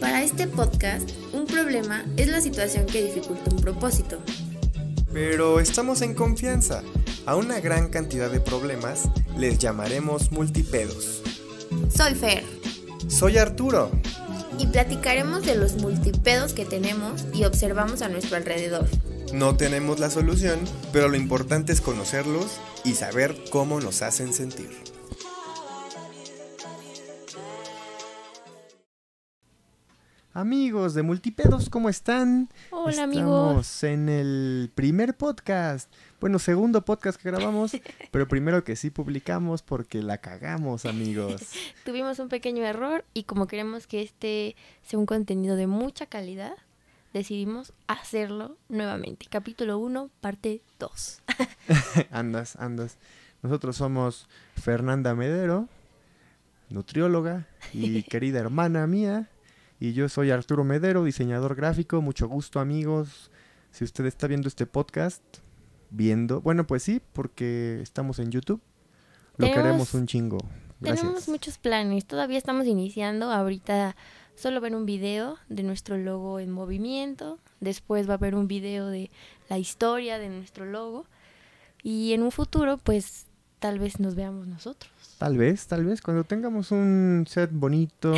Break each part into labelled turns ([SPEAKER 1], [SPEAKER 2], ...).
[SPEAKER 1] Para este podcast, un problema es la situación que dificulta un propósito.
[SPEAKER 2] Pero estamos en confianza. A una gran cantidad de problemas les llamaremos multipedos.
[SPEAKER 1] Soy Fer.
[SPEAKER 2] Soy Arturo.
[SPEAKER 1] Y platicaremos de los multipedos que tenemos y observamos a nuestro alrededor.
[SPEAKER 2] No tenemos la solución, pero lo importante es conocerlos y saber cómo nos hacen sentir. Amigos de Multipedos, ¿cómo están?
[SPEAKER 1] Hola amigos.
[SPEAKER 2] Estamos en el primer podcast. Bueno, segundo podcast que grabamos, pero primero que sí publicamos porque la cagamos, amigos.
[SPEAKER 1] Tuvimos un pequeño error y como queremos que este sea un contenido de mucha calidad, decidimos hacerlo nuevamente. Capítulo 1, parte 2.
[SPEAKER 2] andas, andas. Nosotros somos Fernanda Medero, nutrióloga y querida hermana mía. Y yo soy Arturo Medero, diseñador gráfico. Mucho gusto, amigos. Si usted está viendo este podcast, viendo, bueno, pues sí, porque estamos en YouTube. Lo queremos un chingo.
[SPEAKER 1] Gracias. Tenemos muchos planes. Todavía estamos iniciando. Ahorita solo ven un video de nuestro logo en movimiento. Después va a haber un video de la historia de nuestro logo. Y en un futuro, pues tal vez nos veamos nosotros.
[SPEAKER 2] Tal vez, tal vez, cuando tengamos un set bonito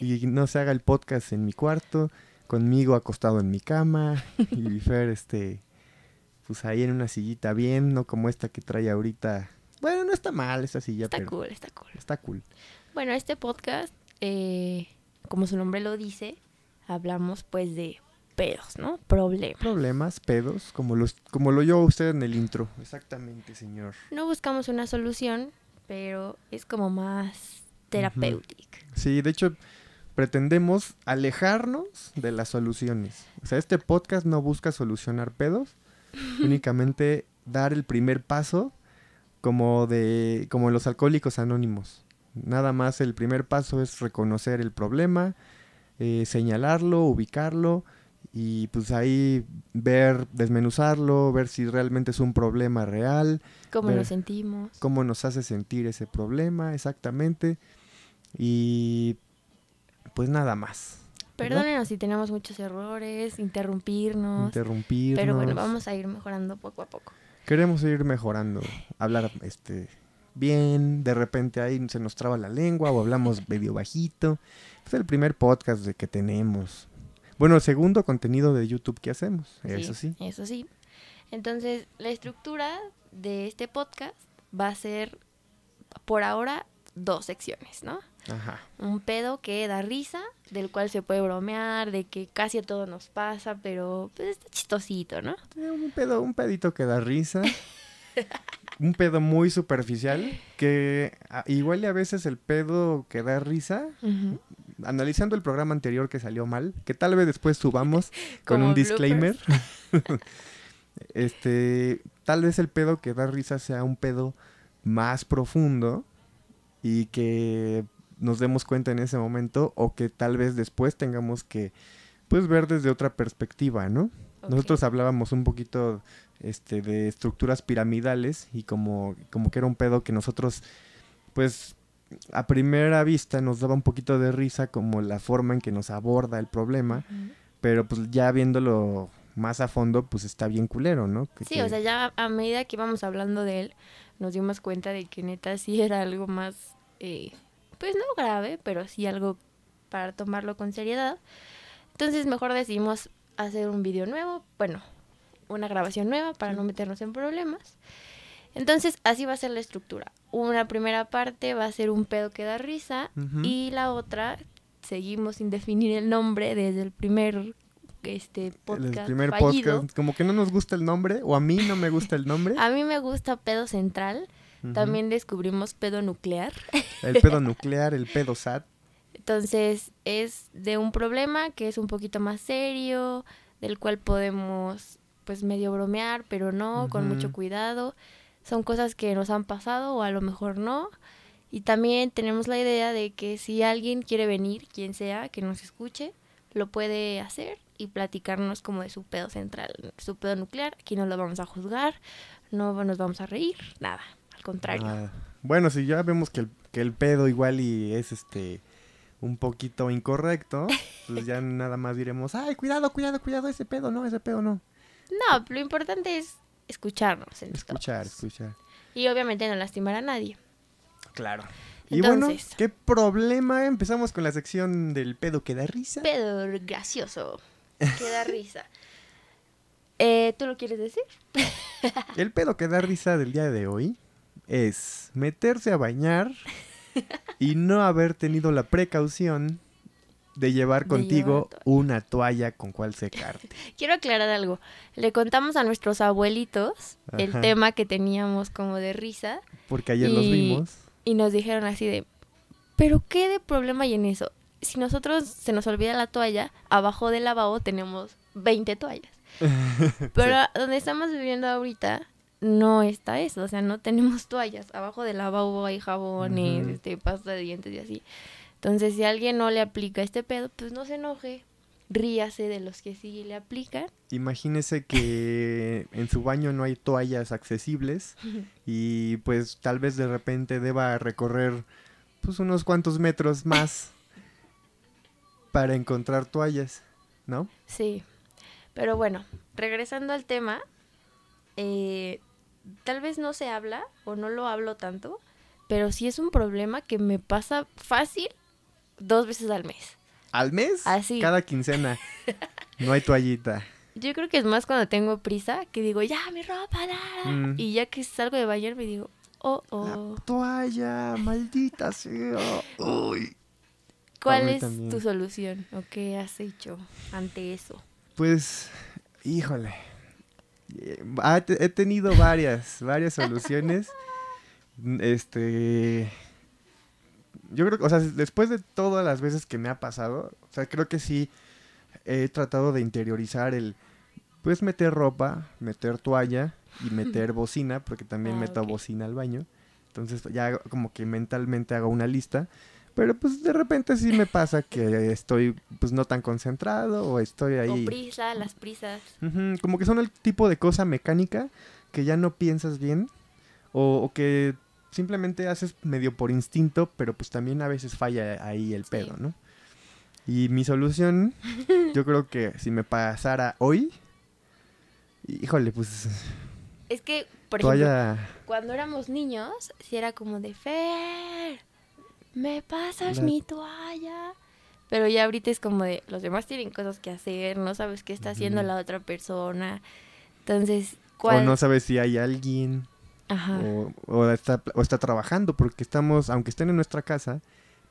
[SPEAKER 2] y no se haga el podcast en mi cuarto, conmigo acostado en mi cama y Fer, este, pues ahí en una sillita bien, no como esta que trae ahorita. Bueno, no está mal esa silla,
[SPEAKER 1] está cool, está cool.
[SPEAKER 2] Está cool.
[SPEAKER 1] Bueno, este podcast, eh, como su nombre lo dice, hablamos pues de pedos, ¿no? Problemas.
[SPEAKER 2] Problemas, pedos, como los, como lo oyó usted en el intro. Exactamente, señor.
[SPEAKER 1] No buscamos una solución, pero es como más terapéutico.
[SPEAKER 2] Sí, de hecho, pretendemos alejarnos de las soluciones. O sea, este podcast no busca solucionar pedos, únicamente dar el primer paso como de como los alcohólicos anónimos. Nada más el primer paso es reconocer el problema, eh, señalarlo, ubicarlo y pues ahí ver, desmenuzarlo, ver si realmente es un problema real.
[SPEAKER 1] Cómo nos sentimos.
[SPEAKER 2] Cómo nos hace sentir ese problema, exactamente. Y pues nada más.
[SPEAKER 1] Perdónenos si tenemos muchos errores, interrumpirnos.
[SPEAKER 2] Interrumpirnos.
[SPEAKER 1] Pero bueno, vamos a ir mejorando poco a poco.
[SPEAKER 2] Queremos ir mejorando, hablar este bien, de repente ahí se nos traba la lengua o hablamos medio bajito. Es el primer podcast de que tenemos. Bueno, el segundo contenido de YouTube que hacemos, eso sí.
[SPEAKER 1] Eso sí. Entonces, la estructura de este podcast va a ser, por ahora, dos secciones, ¿no?
[SPEAKER 2] Ajá.
[SPEAKER 1] Un pedo que da risa, del cual se puede bromear, de que casi a todo nos pasa, pero pues está chistosito, ¿no?
[SPEAKER 2] Eh, un pedo, un pedito que da risa. un pedo muy superficial, que igual y a veces el pedo que da risa, analizando el programa anterior que salió mal, que tal vez después subamos con un disclaimer. este, tal vez el pedo que da risa sea un pedo más profundo y que nos demos cuenta en ese momento o que tal vez después tengamos que pues ver desde otra perspectiva, ¿no? Nosotros hablábamos un poquito este de estructuras piramidales y como como que era un pedo que nosotros pues a primera vista nos daba un poquito de risa como la forma en que nos aborda el problema, pero pues ya viéndolo más a fondo, pues está bien culero, ¿no?
[SPEAKER 1] sí, o sea, ya a medida que íbamos hablando de él, nos dimos cuenta de que neta sí era algo más, eh, pues no grave, pero sí algo para tomarlo con seriedad. Entonces mejor decidimos hacer un video nuevo, bueno, una grabación nueva para no meternos en problemas. Entonces, así va a ser la estructura. Una primera parte va a ser un pedo que da risa y la otra seguimos sin definir el nombre desde el primer este podcast. El primer podcast,
[SPEAKER 2] como que no nos gusta el nombre o a mí no me gusta el nombre.
[SPEAKER 1] a mí me gusta pedo central. También descubrimos pedo nuclear.
[SPEAKER 2] el pedo nuclear, el pedo SAT.
[SPEAKER 1] Entonces, es de un problema que es un poquito más serio, del cual podemos pues medio bromear, pero no, con mucho cuidado son cosas que nos han pasado o a lo mejor no. Y también tenemos la idea de que si alguien quiere venir, quien sea, que nos escuche, lo puede hacer y platicarnos como de su pedo central, su pedo nuclear. Aquí no lo vamos a juzgar, no nos vamos a reír, nada, al contrario.
[SPEAKER 2] Bueno, si ya vemos que el, que el pedo igual y es este un poquito incorrecto, pues ya nada más diremos, ay, cuidado, cuidado, cuidado, ese pedo no, ese pedo no.
[SPEAKER 1] No, lo importante es escucharnos. entre
[SPEAKER 2] Escuchar,
[SPEAKER 1] todos.
[SPEAKER 2] escuchar.
[SPEAKER 1] Y obviamente no lastimar a nadie.
[SPEAKER 2] Claro. Y bueno. ¿qué problema? Empezamos con la sección del pedo que da risa.
[SPEAKER 1] Pero gracioso. Que da risa. Eh, ¿Tú lo quieres decir?
[SPEAKER 2] El pedo que da risa del día de hoy es meterse a bañar y no haber tenido la precaución de llevar
[SPEAKER 1] De
[SPEAKER 2] contigo
[SPEAKER 1] llevar
[SPEAKER 2] una toalla con cual secarte.
[SPEAKER 1] Quiero aclarar algo. Le contamos a nuestros abuelitos el tema que teníamos como de risa
[SPEAKER 2] Porque ayer los
[SPEAKER 1] Y-
[SPEAKER 2] vimos.
[SPEAKER 1] y nos dijeron así de, pero ¿qué de problema hay en eso? Si nosotros se nos olvida la toalla, abajo del lavabo tenemos 20 toallas. Pero donde estamos viviendo ahorita no está eso, o sea, no tenemos toallas. Abajo del lavabo hay jabones, este, pasta de dientes y así. Entonces, si alguien no le aplica este pedo, pues no se enoje. Ríase de los que sí le aplican.
[SPEAKER 2] Imagínese que en su baño no hay toallas accesibles y pues tal vez de repente deba recorrer pues unos cuantos metros más para encontrar toallas, ¿no?
[SPEAKER 1] Sí, pero bueno, regresando al tema, eh, tal vez no se habla o no lo hablo tanto, pero sí es un problema que me pasa fácil dos veces al mes.
[SPEAKER 2] Al mes,
[SPEAKER 1] Así.
[SPEAKER 2] cada quincena, no hay toallita.
[SPEAKER 1] Yo creo que es más cuando tengo prisa, que digo, ya, mi ropa, da",
[SPEAKER 2] Mm.
[SPEAKER 1] y ya que salgo de bañar me digo, oh, oh.
[SPEAKER 2] La toalla, maldita sea. Uy.
[SPEAKER 1] ¿Cuál es
[SPEAKER 2] también.
[SPEAKER 1] tu solución o qué has hecho ante eso?
[SPEAKER 2] Pues, híjole. Eh, he tenido varias, varias soluciones. Este. Yo creo que, o sea, después de todas las veces que me ha pasado, o sea, creo que sí he tratado de interiorizar el. Pues meter ropa, meter toalla y meter bocina, porque también
[SPEAKER 1] Ah,
[SPEAKER 2] meto
[SPEAKER 1] ok.
[SPEAKER 2] bocina al baño. Entonces ya como que mentalmente hago una lista. Pero pues de repente sí me pasa que estoy pues no tan concentrado o estoy ahí.
[SPEAKER 1] O prisa, las prisas.
[SPEAKER 2] Ujú, como que son el tipo de cosa mecánica que ya no piensas bien o, o que simplemente haces medio por instinto, pero pues también a veces falla ahí el
[SPEAKER 1] Sí.
[SPEAKER 2] pedo, ¿no? Y mi solución, yo creo que si me pasara hoy, híjole, pues
[SPEAKER 1] Es que, por ejemplo, cuando éramos niños, si era como de Fer, ¿me pasas
[SPEAKER 2] La-
[SPEAKER 1] mi toalla? Pero ya ahorita es como de los demás tienen cosas que hacer, no sabes qué está haciendo la otra persona. Entonces,
[SPEAKER 2] O
[SPEAKER 1] ¿cuál?
[SPEAKER 2] no sabes si hay alguien
[SPEAKER 1] Ajá.
[SPEAKER 2] o, o está, o está trabajando, porque estamos, aunque estén en nuestra casa,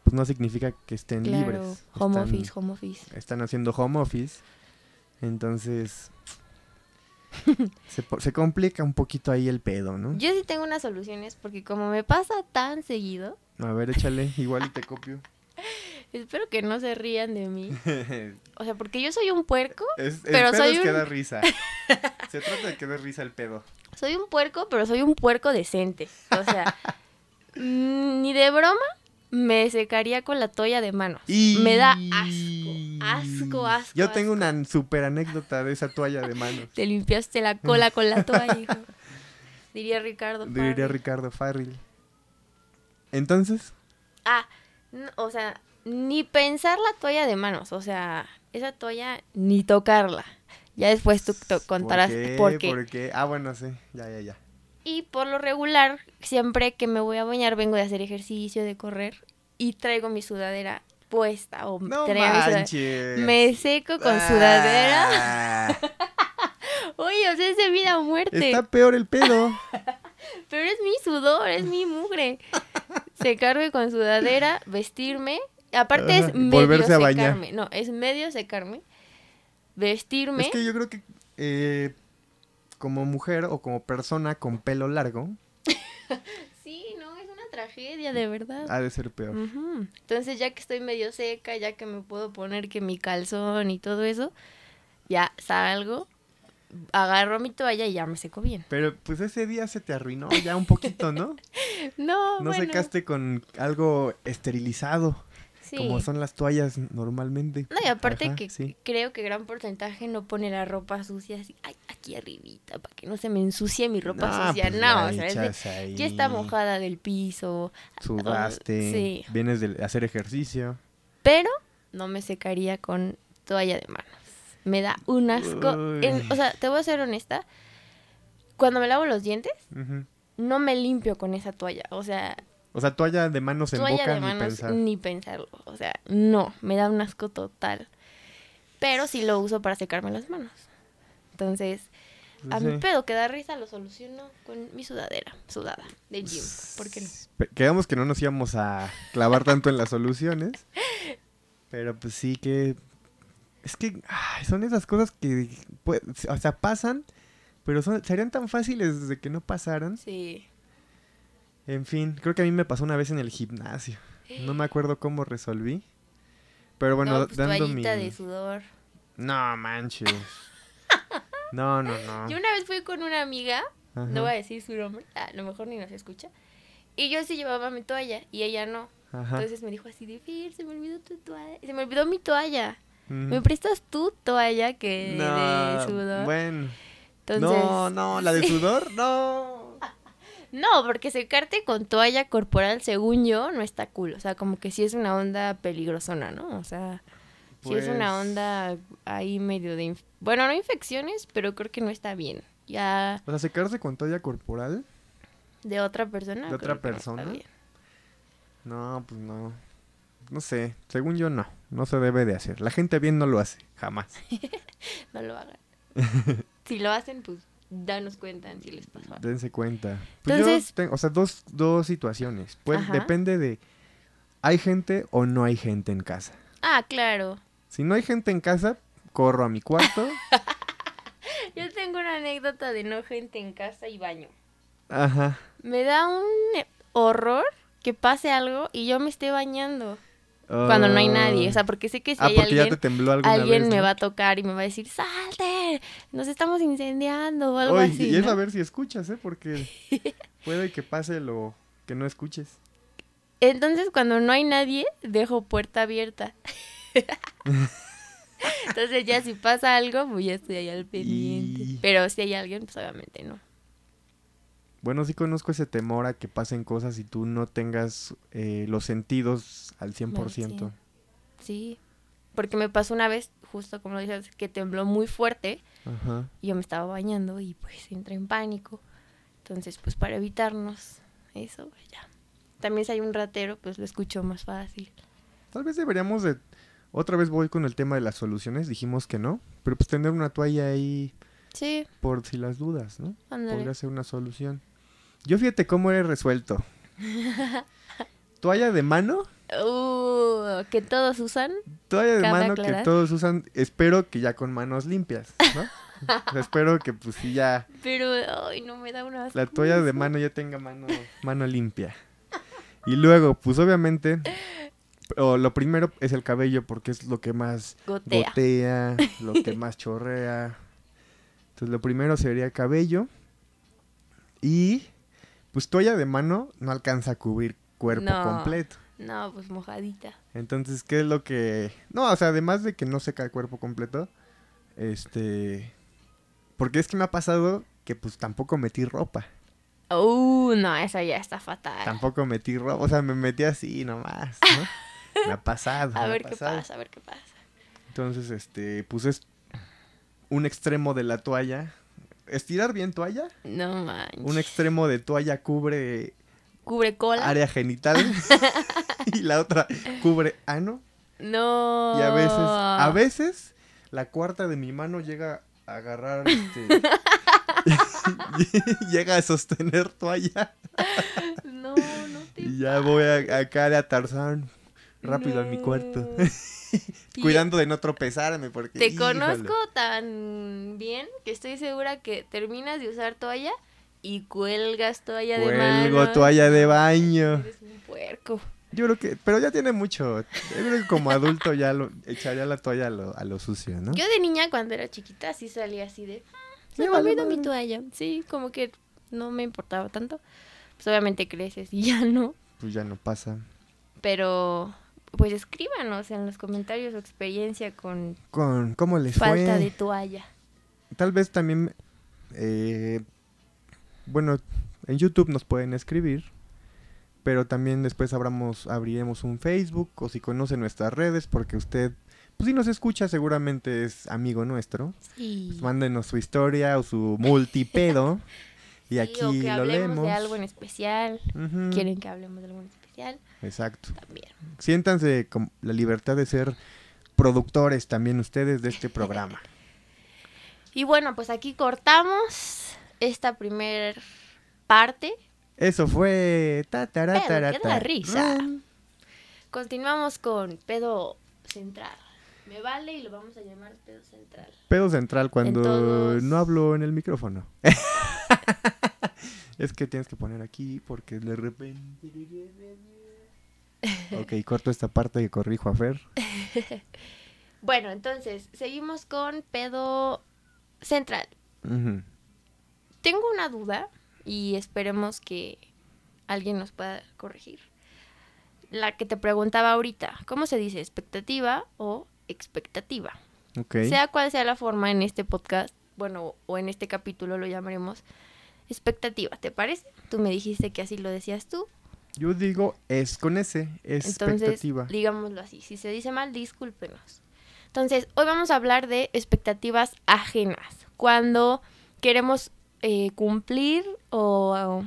[SPEAKER 2] pues no significa que estén
[SPEAKER 1] claro,
[SPEAKER 2] libres.
[SPEAKER 1] home
[SPEAKER 2] Están-
[SPEAKER 1] office, home office.
[SPEAKER 2] están haciendo home office. Entonces, se, se complica un poquito ahí el pedo, ¿no?
[SPEAKER 1] Yo sí tengo unas soluciones porque como me pasa tan seguido,
[SPEAKER 2] A ver, échale, igual y te copio.
[SPEAKER 1] espero que no se rían de mí. O sea, porque yo soy un puerco,
[SPEAKER 2] Es, el
[SPEAKER 1] Pero
[SPEAKER 2] pedo
[SPEAKER 1] soy
[SPEAKER 2] es
[SPEAKER 1] un-
[SPEAKER 2] que da risa. Se trata de que dé risa el pedo.
[SPEAKER 1] Soy un puerco, pero soy un puerco decente. O sea, mm, ni de broma me secaría con la toalla de manos. Me da asco, asco, asco.
[SPEAKER 2] Yo tengo
[SPEAKER 1] asco.
[SPEAKER 2] una super anécdota de esa toalla de manos.
[SPEAKER 1] Te limpiaste la cola con la toalla, hijo. Diría Ricardo.
[SPEAKER 2] Diría
[SPEAKER 1] Farrell.
[SPEAKER 2] Ricardo Farrell. Entonces,
[SPEAKER 1] Ah, o sea, ni pensar la toalla de manos. O sea, esa toalla ni tocarla. Ya después tú contarás
[SPEAKER 2] ¿por qué?
[SPEAKER 1] por qué.
[SPEAKER 2] ¿Por qué? Ah, bueno, sí. Ya, ya, ya.
[SPEAKER 1] Y por lo regular, siempre que me voy a bañar, vengo de hacer ejercicio, de correr, y traigo mi sudadera puesta. O
[SPEAKER 2] No
[SPEAKER 1] mi sudadera-. Me seco con sudadera.
[SPEAKER 2] Ah,
[SPEAKER 1] Oye, o sea, es de vida o muerte.
[SPEAKER 2] Está peor el pedo.
[SPEAKER 1] Pero es mi sudor, es mi mugre. Secarme con sudadera, vestirme. Aparte es medio
[SPEAKER 2] volverse a bañar.
[SPEAKER 1] secarme. No, es medio secarme. Vestirme.
[SPEAKER 2] Es que yo creo que eh, como mujer o como persona con pelo largo,
[SPEAKER 1] Sí, no, es una tragedia, de verdad.
[SPEAKER 2] ha de ser peor.
[SPEAKER 1] Entonces, ya que estoy medio seca, ya que me puedo poner que mi calzón y todo eso, ya salgo, agarro mi toalla y ya me seco bien.
[SPEAKER 2] Pero pues ese día se te arruinó ya un poquito, ¿no?
[SPEAKER 1] No,
[SPEAKER 2] No
[SPEAKER 1] bueno,
[SPEAKER 2] secaste con algo esterilizado,
[SPEAKER 1] sí.
[SPEAKER 2] como son las toallas normalmente.
[SPEAKER 1] No, y aparte
[SPEAKER 2] Ajá,
[SPEAKER 1] que
[SPEAKER 2] sí.
[SPEAKER 1] creo que gran porcentaje no pone la ropa sucia así, ay, aquí arribita, para que no se me ensucie mi ropa
[SPEAKER 2] No,
[SPEAKER 1] sucia.
[SPEAKER 2] pues,
[SPEAKER 1] no, o sea, es ya está mojada del piso.
[SPEAKER 2] Sudaste,
[SPEAKER 1] sí.
[SPEAKER 2] vienes de hacer ejercicio.
[SPEAKER 1] Pero no me secaría con toalla de manos. Me da un asco. En- o sea, te voy a ser honesta. Cuando me lavo los dientes, no me limpio con esa toalla. O sea,
[SPEAKER 2] O sea, toalla de manos en
[SPEAKER 1] toalla
[SPEAKER 2] boca
[SPEAKER 1] de
[SPEAKER 2] ni pensar.
[SPEAKER 1] ni pensarlo. O sea, no, me da un asco total. Pero sí lo uso para secarme las manos. Entonces, a
[SPEAKER 2] Sí.
[SPEAKER 1] mi pedo que da risa lo soluciono con mi sudadera, sudada, de gym. ¿Por qué no?
[SPEAKER 2] Quedamos que no nos íbamos a clavar tanto en las soluciones. Pero pues sí que... Es que ay, son esas cosas que, pues, o sea, pasan, pero son, serían tan fáciles desde que no pasaran.
[SPEAKER 1] Sí.
[SPEAKER 2] En fin, creo que a mí me pasó una vez en el gimnasio. No me acuerdo cómo resolví. Pero bueno,
[SPEAKER 1] no, pues
[SPEAKER 2] dando mi...
[SPEAKER 1] de sudor.
[SPEAKER 2] No manches. No, no, no.
[SPEAKER 1] Yo una vez fui con una amiga,
[SPEAKER 2] Ajá.
[SPEAKER 1] no voy a decir su nombre, a lo mejor ni nos escucha. Y yo sí llevaba mi toalla y ella no.
[SPEAKER 2] Ajá.
[SPEAKER 1] Entonces me dijo así de Fir, se me olvidó tu toalla. Se me olvidó mi toalla. ¿Me prestas tu toalla que
[SPEAKER 2] No,
[SPEAKER 1] de sudor?
[SPEAKER 2] Bueno.
[SPEAKER 1] Entonces,
[SPEAKER 2] no, no, la de sudor, no.
[SPEAKER 1] No, porque secarte con toalla corporal, según yo, no está cool. O sea, como que sí es una onda peligrosona, ¿no? O sea, sí es una
[SPEAKER 2] Pues-
[SPEAKER 1] onda ahí medio de... inf- Bueno, no infecciones, pero creo que no está bien. Ya
[SPEAKER 2] O sea, secarse con toalla corporal.
[SPEAKER 1] de otra persona.
[SPEAKER 2] ¿De otra
[SPEAKER 1] no
[SPEAKER 2] persona?
[SPEAKER 1] bien.
[SPEAKER 2] No, pues no. No sé, según yo no. No se debe de hacer. La gente bien no lo hace, jamás.
[SPEAKER 1] No lo hagan. si lo hacen, pues danos cuenta si les pasó algo.
[SPEAKER 2] Dense cuenta. Pues
[SPEAKER 1] Entonces-
[SPEAKER 2] yo tengo, o sea, dos, dos situaciones. Pues
[SPEAKER 1] Ajá.
[SPEAKER 2] depende de, ¿hay gente o no hay gente en casa?
[SPEAKER 1] Ah, claro.
[SPEAKER 2] Si no hay gente en casa, corro a mi cuarto.
[SPEAKER 1] Yo tengo una anécdota de no gente en casa y baño.
[SPEAKER 2] Ajá.
[SPEAKER 1] Me da un horror que pase algo y yo me esté bañando cuando no hay nadie. O sea, porque sé que si
[SPEAKER 2] ah,
[SPEAKER 1] hay
[SPEAKER 2] porque ya
[SPEAKER 1] alguien,
[SPEAKER 2] te tembló
[SPEAKER 1] alguien
[SPEAKER 2] vez,
[SPEAKER 1] me
[SPEAKER 2] ¿no?
[SPEAKER 1] va a tocar y me va a decir, salte, nos estamos incendiando o algo así.
[SPEAKER 2] y es
[SPEAKER 1] ¿no?
[SPEAKER 2] a ver si escuchas, ¿eh? Porque puede que pase lo que no escuches.
[SPEAKER 1] Entonces, cuando no hay nadie, dejo puerta abierta. Entonces, ya si pasa algo, pues ya estoy ahí al pendiente.
[SPEAKER 2] Y-
[SPEAKER 1] Pero si hay alguien, pues obviamente no.
[SPEAKER 2] Bueno, sí conozco ese temor a que pasen cosas y tú no tengas eh, los sentidos al 100%.
[SPEAKER 1] Sí. Porque me pasó una vez, justo como lo dices, que tembló muy fuerte.
[SPEAKER 2] Ajá.
[SPEAKER 1] y yo me estaba bañando y pues entré en pánico. Entonces, pues para evitarnos eso, pues, ya. También si hay un ratero, pues lo escucho más fácil.
[SPEAKER 2] Tal vez deberíamos de... Otra vez voy con el tema de las soluciones, dijimos que no, pero pues tener una toalla ahí
[SPEAKER 1] Sí,
[SPEAKER 2] por si las dudas, ¿no?
[SPEAKER 1] ándale.
[SPEAKER 2] Podría ser una solución. Yo fíjate cómo he resuelto. toalla de mano,
[SPEAKER 1] Uh, que todos usan.
[SPEAKER 2] toalla de
[SPEAKER 1] Cabe
[SPEAKER 2] mano que todos usan, espero que ya con manos limpias, ¿no? O sea, espero que pues sí ya
[SPEAKER 1] Pero, ay, no me da una...
[SPEAKER 2] la toalla de mano ya tenga mano, mano limpia. Y luego, pues obviamente, o lo primero es el cabello porque es lo que más
[SPEAKER 1] Gotea.
[SPEAKER 2] gotea, lo que más chorrea. Entonces lo primero sería el cabello. Y pues toalla de mano no alcanza a cubrir cuerpo
[SPEAKER 1] No.
[SPEAKER 2] completo.
[SPEAKER 1] No, pues mojadita.
[SPEAKER 2] Entonces, ¿qué es lo que...? No, o sea, además de que no seca el cuerpo completo, este... Porque es que me ha pasado que pues tampoco metí ropa.
[SPEAKER 1] Uh, no, esa ya está fatal.
[SPEAKER 2] Tampoco metí ropa, o sea, me metí así nomás, ¿no? me ha pasado.
[SPEAKER 1] A ver qué
[SPEAKER 2] pasado.
[SPEAKER 1] pasa, a ver qué pasa.
[SPEAKER 2] Entonces, este, pues es un extremo de la toalla. Estirar bien toalla.
[SPEAKER 1] No manches.
[SPEAKER 2] Un extremo de toalla cubre
[SPEAKER 1] Cubre cola.
[SPEAKER 2] área genital. y la otra cubre ano.
[SPEAKER 1] No.
[SPEAKER 2] Y a veces, a veces, la cuarta de mi mano llega a agarrar, este, llega a sostener toalla.
[SPEAKER 1] No, no te.
[SPEAKER 2] Y ya voy a, acá de Tarzán, rápido a mi cuarto.
[SPEAKER 1] No.
[SPEAKER 2] Cuidando de no tropezarme porque...
[SPEAKER 1] Te
[SPEAKER 2] híjole.
[SPEAKER 1] conozco tan bien que estoy segura que terminas de usar toalla y cuelgas toalla de
[SPEAKER 2] Cuelgo
[SPEAKER 1] mano.
[SPEAKER 2] toalla de baño.
[SPEAKER 1] Eres un puerco.
[SPEAKER 2] Yo creo que, pero ya tiene mucho. Yo creo que como adulto ya lo echaría la toalla a lo, a lo sucio, ¿no?
[SPEAKER 1] Yo de niña cuando era chiquita sí salía así de... "Ah, Se
[SPEAKER 2] Me
[SPEAKER 1] me
[SPEAKER 2] vale
[SPEAKER 1] olvidó mi
[SPEAKER 2] madre".
[SPEAKER 1] toalla. Sí, como que no me importaba tanto. Pues obviamente creces y ya no.
[SPEAKER 2] Pues ya no pasa.
[SPEAKER 1] Pero pues escríbanos en los comentarios su experiencia con
[SPEAKER 2] Con, ¿Cómo les
[SPEAKER 1] falta
[SPEAKER 2] fue?
[SPEAKER 1] de toalla.
[SPEAKER 2] Tal vez también, eh, bueno, en YouTube nos pueden escribir pero también después abramos, abriremos un Facebook o si conoce nuestras redes, porque usted, pues si nos escucha, seguramente es amigo nuestro.
[SPEAKER 1] Sí.
[SPEAKER 2] Pues mándenos su historia o su multipedo y
[SPEAKER 1] Sí,
[SPEAKER 2] aquí
[SPEAKER 1] o que
[SPEAKER 2] lo
[SPEAKER 1] hablemos
[SPEAKER 2] leemos.
[SPEAKER 1] de algo en especial. Quieren que hablemos de algo en especial.
[SPEAKER 2] Exacto.
[SPEAKER 1] También.
[SPEAKER 2] Siéntanse con la libertad de ser productores también ustedes de este programa.
[SPEAKER 1] Y bueno, pues aquí cortamos esta primer parte.
[SPEAKER 2] Eso fue... ta,
[SPEAKER 1] Pero
[SPEAKER 2] ta.
[SPEAKER 1] risa.
[SPEAKER 2] Mm.
[SPEAKER 1] Continuamos con pedo central. Me vale y lo vamos a llamar pedo central.
[SPEAKER 2] Pedo central cuando no hablo en el micrófono. es que tienes que poner aquí porque de repente... Ok, corto esta parte y corrijo a Fer.
[SPEAKER 1] Bueno, entonces, seguimos con pedo central. Tengo una duda y esperemos que alguien nos pueda corregir. La que te preguntaba ahorita, ¿cómo se dice? ¿Expectativa o expectativa? Sea cual sea la forma en este podcast, bueno, o en este capítulo lo llamaremos expectativa, ¿te parece? Tú me dijiste que así lo decías tú,
[SPEAKER 2] Yo digo es con ese, es
[SPEAKER 1] entonces
[SPEAKER 2] expectativa.
[SPEAKER 1] digámoslo así. Si se dice mal, discúlpenos. Entonces, hoy vamos a hablar de expectativas ajenas. Cuando queremos eh, cumplir o, o,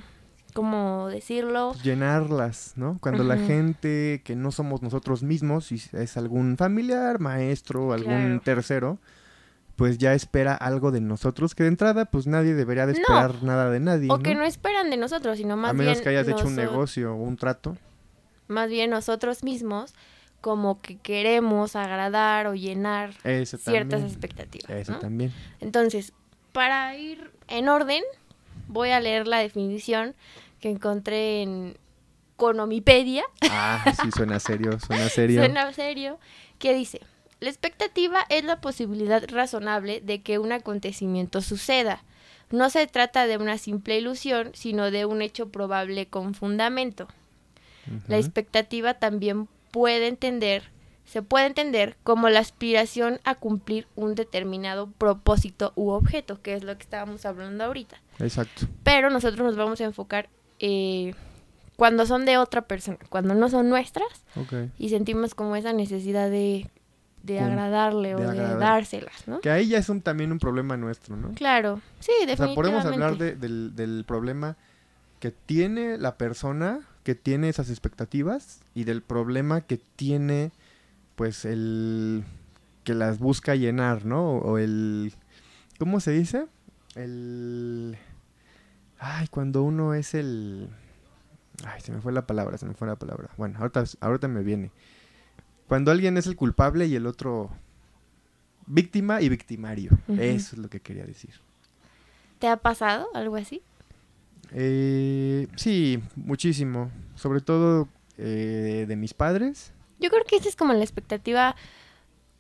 [SPEAKER 1] ¿cómo decirlo?
[SPEAKER 2] llenarlas, ¿no? Cuando la gente que no somos nosotros mismos, si es algún familiar, maestro, algún
[SPEAKER 1] Claro.
[SPEAKER 2] tercero, pues ya espera algo de nosotros que de entrada pues nadie debería de
[SPEAKER 1] No.
[SPEAKER 2] esperar nada de nadie,
[SPEAKER 1] O que
[SPEAKER 2] ¿no?
[SPEAKER 1] esperan de nosotros, sino más
[SPEAKER 2] A menos
[SPEAKER 1] bien
[SPEAKER 2] que hayas hecho un negocio o un trato.
[SPEAKER 1] más bien nosotros mismos como que queremos agradar o llenar
[SPEAKER 2] Eso
[SPEAKER 1] ciertas
[SPEAKER 2] también.
[SPEAKER 1] expectativas.
[SPEAKER 2] Eso
[SPEAKER 1] ¿no?
[SPEAKER 2] también.
[SPEAKER 1] Entonces, para ir en orden, voy a leer la definición que encontré en Conomipedia,
[SPEAKER 2] Ah, sí, suena serio, suena serio.
[SPEAKER 1] suena serio, que dice, la expectativa es la posibilidad razonable de que un acontecimiento suceda. No se trata de una simple ilusión, sino de un hecho probable con fundamento. La expectativa también puede entender, se puede entender como la aspiración a cumplir un determinado propósito u objeto, que es lo que estábamos hablando ahorita.
[SPEAKER 2] Exacto.
[SPEAKER 1] Pero nosotros nos vamos a enfocar eh, cuando son de otra persona, cuando no son nuestras
[SPEAKER 2] Ok.
[SPEAKER 1] y sentimos como esa necesidad de, de agradarle o
[SPEAKER 2] de
[SPEAKER 1] dárselas, ¿no?
[SPEAKER 2] Que ahí ya es un, también un problema nuestro, ¿no?
[SPEAKER 1] Claro, sí,
[SPEAKER 2] O sea,
[SPEAKER 1] definitivamente.
[SPEAKER 2] podemos hablar de- del, del problema que tiene la persona que tiene esas expectativas y del problema que tiene, pues, el que las busca llenar, ¿no? O, o el... ¿Cómo se dice? El... Ay, cuando uno es el... Ay, se me fue la palabra, se me fue la palabra. Bueno, ahorita, ahorita me viene. Cuando alguien es el culpable y el otro... Víctima y victimario. Eso es lo que quería decir.
[SPEAKER 1] ¿Te ha pasado algo así?
[SPEAKER 2] Eh, sí, muchísimo. Sobre todo eh, de mis padres.
[SPEAKER 1] Yo creo que esa es como la expectativa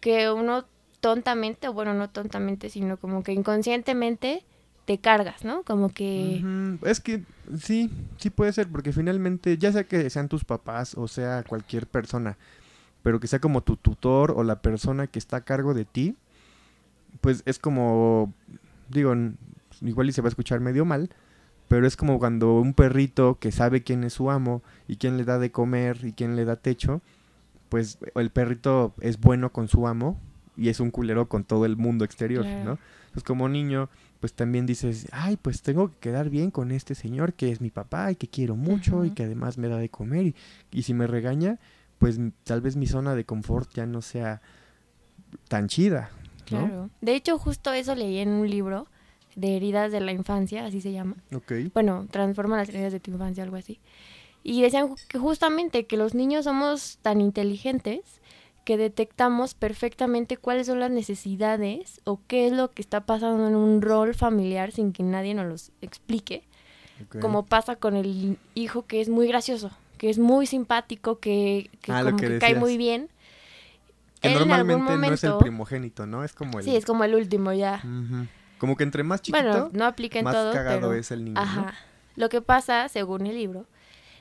[SPEAKER 1] que uno tontamente, o bueno, no tontamente, sino como que inconscientemente te cargas, ¿no? Como que...
[SPEAKER 2] Es que sí, sí puede ser, porque finalmente, ya sea que sean tus papás o sea cualquier persona, pero que sea como tu tutor o la persona que está a cargo de ti, pues es como, digo, igual y se va a escuchar medio mal, pero es como cuando un perrito que sabe quién es su amo y quién le da de comer y quién le da techo, pues el perrito es bueno con su amo y es un culero con todo el mundo exterior,
[SPEAKER 1] Claro.
[SPEAKER 2] ¿no? Pues como niño, pues también dices, ay, pues tengo que quedar bien con este señor que es mi papá y que quiero mucho y que además me da de comer y, y si me regaña, pues tal vez mi zona de confort ya no sea tan chida, ¿no?
[SPEAKER 1] Claro. De hecho, justo eso leí en un libro de heridas de la infancia, así se llama.
[SPEAKER 2] Ok.
[SPEAKER 1] Bueno, transforma las heridas de tu infancia, algo así. Y decían que justamente que los niños somos tan inteligentes que detectamos perfectamente cuáles son las necesidades o qué es lo que está pasando en un rol familiar sin que nadie nos los explique. Como pasa con el hijo que es muy gracioso, que es muy simpático, que, que
[SPEAKER 2] Ah,
[SPEAKER 1] como
[SPEAKER 2] que
[SPEAKER 1] que, cae muy bien.
[SPEAKER 2] Que
[SPEAKER 1] Él en algún
[SPEAKER 2] normalmente no es el
[SPEAKER 1] momento-
[SPEAKER 2] primogénito, ¿no? Es como el...
[SPEAKER 1] Sí, es como el último ya.
[SPEAKER 2] Como que entre más chiquito,
[SPEAKER 1] Bueno, no aplica en
[SPEAKER 2] más
[SPEAKER 1] todo,
[SPEAKER 2] cagado
[SPEAKER 1] pero...
[SPEAKER 2] es el niño, ¿no?
[SPEAKER 1] Ajá. Lo que pasa, según el libro,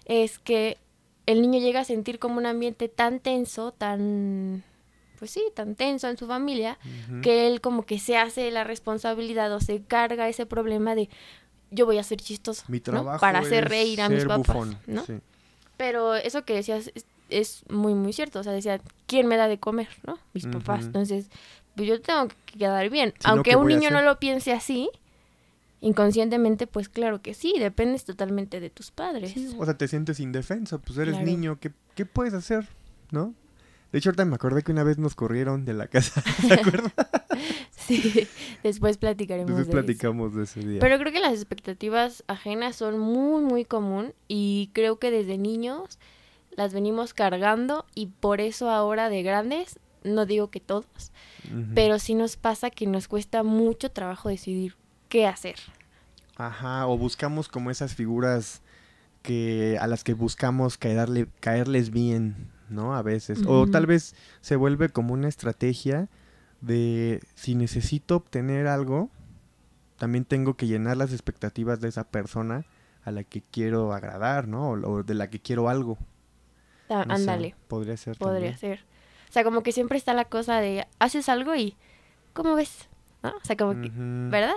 [SPEAKER 1] es que el niño llega a sentir como un ambiente tan tenso, tan, pues sí, tan tenso en su familia, que él como que se hace la responsabilidad o se carga ese problema de yo voy a ser chistoso,
[SPEAKER 2] Mi
[SPEAKER 1] ¿no?
[SPEAKER 2] trabajo
[SPEAKER 1] Para hacer reír a mis papás,
[SPEAKER 2] bufón,
[SPEAKER 1] ¿no?
[SPEAKER 2] sí.
[SPEAKER 1] Pero eso que decías es, es muy, muy cierto. O sea, decía, ¿quién me da de comer, no? Mis papás. Entonces, pues yo tengo que quedar bien.
[SPEAKER 2] Si
[SPEAKER 1] Aunque
[SPEAKER 2] ¿qué
[SPEAKER 1] un niño no lo piense así, inconscientemente, pues claro que sí, dependes totalmente de tus padres.
[SPEAKER 2] Sí, o sea, te sientes indefenso, pues eres
[SPEAKER 1] Claro.
[SPEAKER 2] niño, ¿qué, ¿qué puedes hacer? ¿No? De hecho, ahorita me acordé que una vez nos corrieron de la casa, ¿te acuerdas?
[SPEAKER 1] Sí, después platicaremos
[SPEAKER 2] Entonces
[SPEAKER 1] de eso.
[SPEAKER 2] platicamos de ese día.
[SPEAKER 1] Pero creo que las expectativas ajenas son muy, muy común y creo que desde niños las venimos cargando y por eso ahora de grandes, no digo que todos, pero sí nos pasa que nos cuesta mucho trabajo decidir qué hacer.
[SPEAKER 2] Ajá, o buscamos como esas figuras que a las que buscamos caerle, caerles bien, ¿no? A veces. O tal vez se vuelve como una estrategia de si necesito obtener algo, también tengo que llenar las expectativas de esa persona a la que quiero agradar, ¿no? O, o de la que quiero algo.
[SPEAKER 1] Ah,
[SPEAKER 2] No sé,
[SPEAKER 1] ándale,
[SPEAKER 2] podría ser.
[SPEAKER 1] podría
[SPEAKER 2] también.
[SPEAKER 1] ser. O sea, como que siempre está la cosa de haces algo y ¿cómo ves? ¿No? O sea, como que,
[SPEAKER 2] Ujú.
[SPEAKER 1] ¿verdad?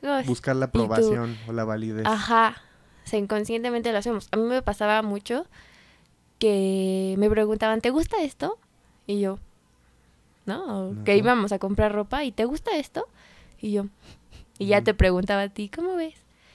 [SPEAKER 1] ¿Cómo ves?
[SPEAKER 2] Buscar la aprobación o la validez.
[SPEAKER 1] Ajá. O sea, inconscientemente lo hacemos. A mí me pasaba mucho que me preguntaban, ¿te gusta esto? Y yo, ¿no? O Que íbamos a comprar ropa y ¿te gusta esto? Y yo, y ya
[SPEAKER 2] Ujú.
[SPEAKER 1] te preguntaba a ti, ¿cómo ves?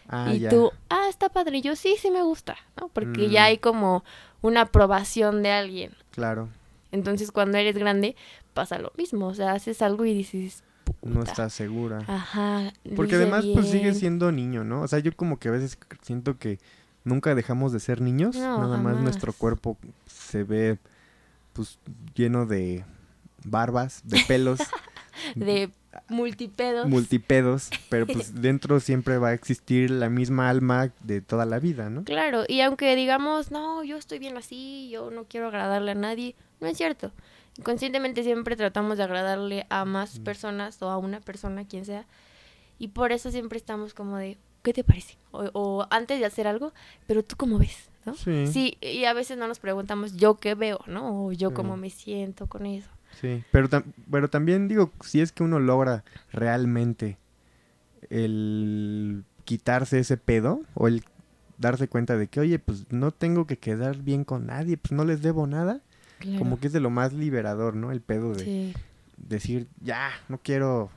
[SPEAKER 2] Ah,
[SPEAKER 1] y
[SPEAKER 2] ya.
[SPEAKER 1] tú, ah, está padre. Y yo, sí, sí me gusta, ¿no? Porque ya
[SPEAKER 2] Mm.
[SPEAKER 1] hay como una aprobación de alguien.
[SPEAKER 2] Claro,
[SPEAKER 1] Entonces, cuando eres grande, pasa lo mismo. O sea, haces algo y dices,
[SPEAKER 2] no estás segura.
[SPEAKER 1] Ajá.
[SPEAKER 2] Porque además, pues
[SPEAKER 1] bien".
[SPEAKER 2] sigues siendo niño, ¿no? O sea, yo como que a veces siento que nunca dejamos de ser niños.
[SPEAKER 1] No,
[SPEAKER 2] Nada más nuestro cuerpo se ve, pues, lleno de barbas, de pelos,
[SPEAKER 1] De multipedos.
[SPEAKER 2] multipedos. Pero pues dentro siempre va a existir la misma alma de toda la vida, ¿no?
[SPEAKER 1] Claro, y aunque digamos, no, yo estoy bien así, yo no quiero agradarle a nadie, no es cierto. Inconscientemente siempre tratamos de agradarle a más
[SPEAKER 2] Mm.
[SPEAKER 1] personas o a una persona, quien sea. Y por eso siempre estamos como de, ¿qué te parece? O, o antes de hacer algo, pero tú cómo ves, ¿no?
[SPEAKER 2] Sí.
[SPEAKER 1] Sí, y a veces no nos preguntamos yo qué veo, ¿no? O yo cómo me siento con eso.
[SPEAKER 2] Sí, pero, tam- pero también digo, si es que uno logra realmente el quitarse ese pedo o el darse cuenta de que, oye, pues no tengo que quedar bien con nadie, pues no les debo nada,
[SPEAKER 1] Claro.
[SPEAKER 2] como que es de lo más liberador, ¿no? El pedo de
[SPEAKER 1] Sí.
[SPEAKER 2] decir, ya, no quiero,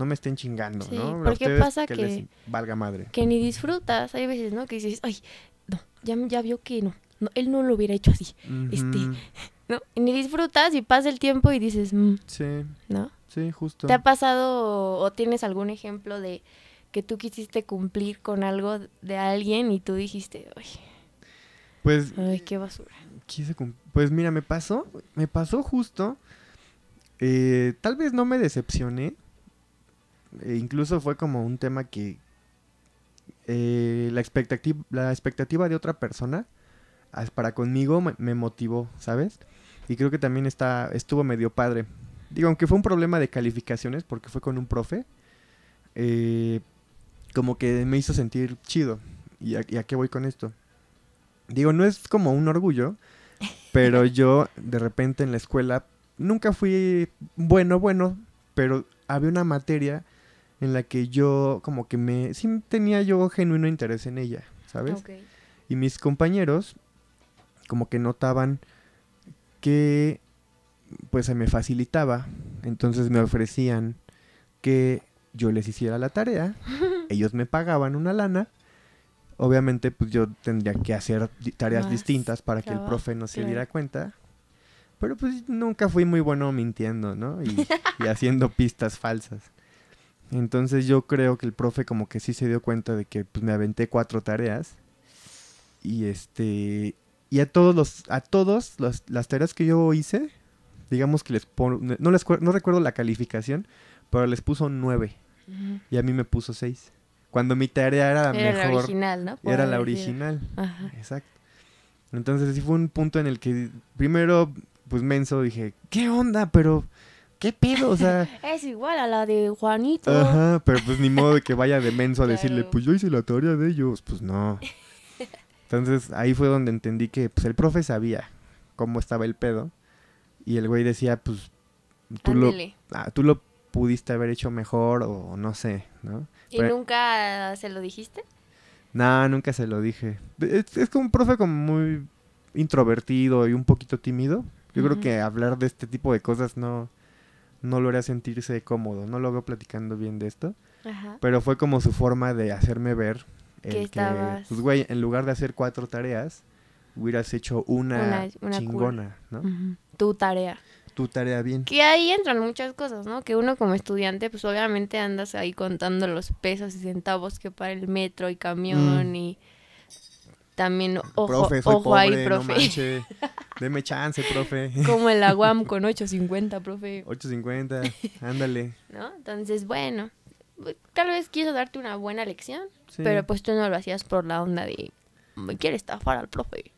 [SPEAKER 2] no me estén chingando,
[SPEAKER 1] Sí,
[SPEAKER 2] ¿no?
[SPEAKER 1] Porque
[SPEAKER 2] ustedes
[SPEAKER 1] pasa
[SPEAKER 2] que
[SPEAKER 1] que-
[SPEAKER 2] les valga madre.
[SPEAKER 1] que ni disfrutas. Hay veces, ¿no? Que dices, ay, no, ya, ya vio que no, no, él no lo hubiera hecho así, este, ¿no? Y ni disfrutas y pasa el tiempo y dices, "Mm",
[SPEAKER 2] Sí,
[SPEAKER 1] ¿no?
[SPEAKER 2] sí, justo.
[SPEAKER 1] ¿Te ha pasado o, o tienes algún ejemplo de que tú quisiste cumplir con algo de alguien y tú dijiste, ay,
[SPEAKER 2] Pues
[SPEAKER 1] ay, qué basura?
[SPEAKER 2] quise Pues mira, me pasó, me pasó justo. eh, tal vez no me decepcioné. E incluso fue como un tema que eh, la expectativa, la expectativa de otra persona para conmigo me, me motivó, ¿sabes? Y creo que también está, estuvo medio padre. Digo, aunque fue un problema de calificaciones, porque fue con un profe, eh, como que me hizo sentir chido. ¿Y a, y a qué voy con esto? Digo, no es como un orgullo, pero yo de repente en la escuela nunca fui bueno, bueno, pero había una materia en la que yo como que me... Sí tenía yo genuino interés en ella, ¿sabes? Y mis compañeros como que notaban que pues se me facilitaba. Entonces me ofrecían que yo les hiciera la tarea. Ellos me pagaban una lana. Obviamente pues yo tendría que hacer tareas
[SPEAKER 1] Más
[SPEAKER 2] distintas para que el profe no se
[SPEAKER 1] claro.
[SPEAKER 2] diera cuenta. Pero pues nunca fui muy bueno mintiendo, ¿no? Y, y haciendo pistas falsas. Entonces yo creo que el profe como que sí se dio cuenta de que pues me aventé cuatro tareas. Y este y a todos los a todos los- las tareas que yo hice, digamos que les pon- no les no recuerdo la calificación, pero les puso nueve y a mí me puso seis. Cuando mi tarea era,
[SPEAKER 1] Era la
[SPEAKER 2] mejor,
[SPEAKER 1] original, ¿no?
[SPEAKER 2] era la original.
[SPEAKER 1] Ajá.
[SPEAKER 2] Exacto. Entonces sí fue un punto en el que primero pues menso dije, "¿Qué onda? Pero ¿qué pedo?" O sea,
[SPEAKER 1] Es igual a la de Juanito.
[SPEAKER 2] Ajá, pero pues ni modo de que vaya de menso a decirle, pues yo hice la tarea de ellos. Pues no. Entonces ahí fue donde entendí que pues el profe sabía cómo estaba el pedo. Y el güey decía, pues tú lo, ah, tú lo pudiste haber hecho mejor o no sé, ¿no?
[SPEAKER 1] ¿Y
[SPEAKER 2] Pero-
[SPEAKER 1] nunca se lo dijiste?
[SPEAKER 2] No, nunca se lo dije. Es, es como un profe como muy introvertido y un poquito tímido, yo creo que hablar de este tipo de cosas no, no lo haría sentirse cómodo. No lo veo platicando bien de esto.
[SPEAKER 1] Ajá.
[SPEAKER 2] Pero fue como su forma de hacerme ver el
[SPEAKER 1] Que estabas-
[SPEAKER 2] pues güey, en lugar de hacer cuatro tareas, hubieras hecho una,
[SPEAKER 1] Una-
[SPEAKER 2] chingona, ¿no?
[SPEAKER 1] Tu tarea.
[SPEAKER 2] Tu tarea bien.
[SPEAKER 1] Que ahí entran muchas cosas, ¿no? Que uno como estudiante, pues obviamente andas ahí contando los pesos y centavos que para el metro y camión
[SPEAKER 2] Mm.
[SPEAKER 1] y también ojo,
[SPEAKER 2] profe, soy
[SPEAKER 1] ojo
[SPEAKER 2] pobre,
[SPEAKER 1] ahí,
[SPEAKER 2] no
[SPEAKER 1] profe.
[SPEAKER 2] manche. Deme chance, profe.
[SPEAKER 1] como el aguam con 8.50, profe.
[SPEAKER 2] 8.50, ándale.
[SPEAKER 1] ¿No? Entonces, bueno, tal vez quiso darte una buena lección,
[SPEAKER 2] Sí.
[SPEAKER 1] pero pues tú no lo hacías por la onda de me quiere estafar al profe.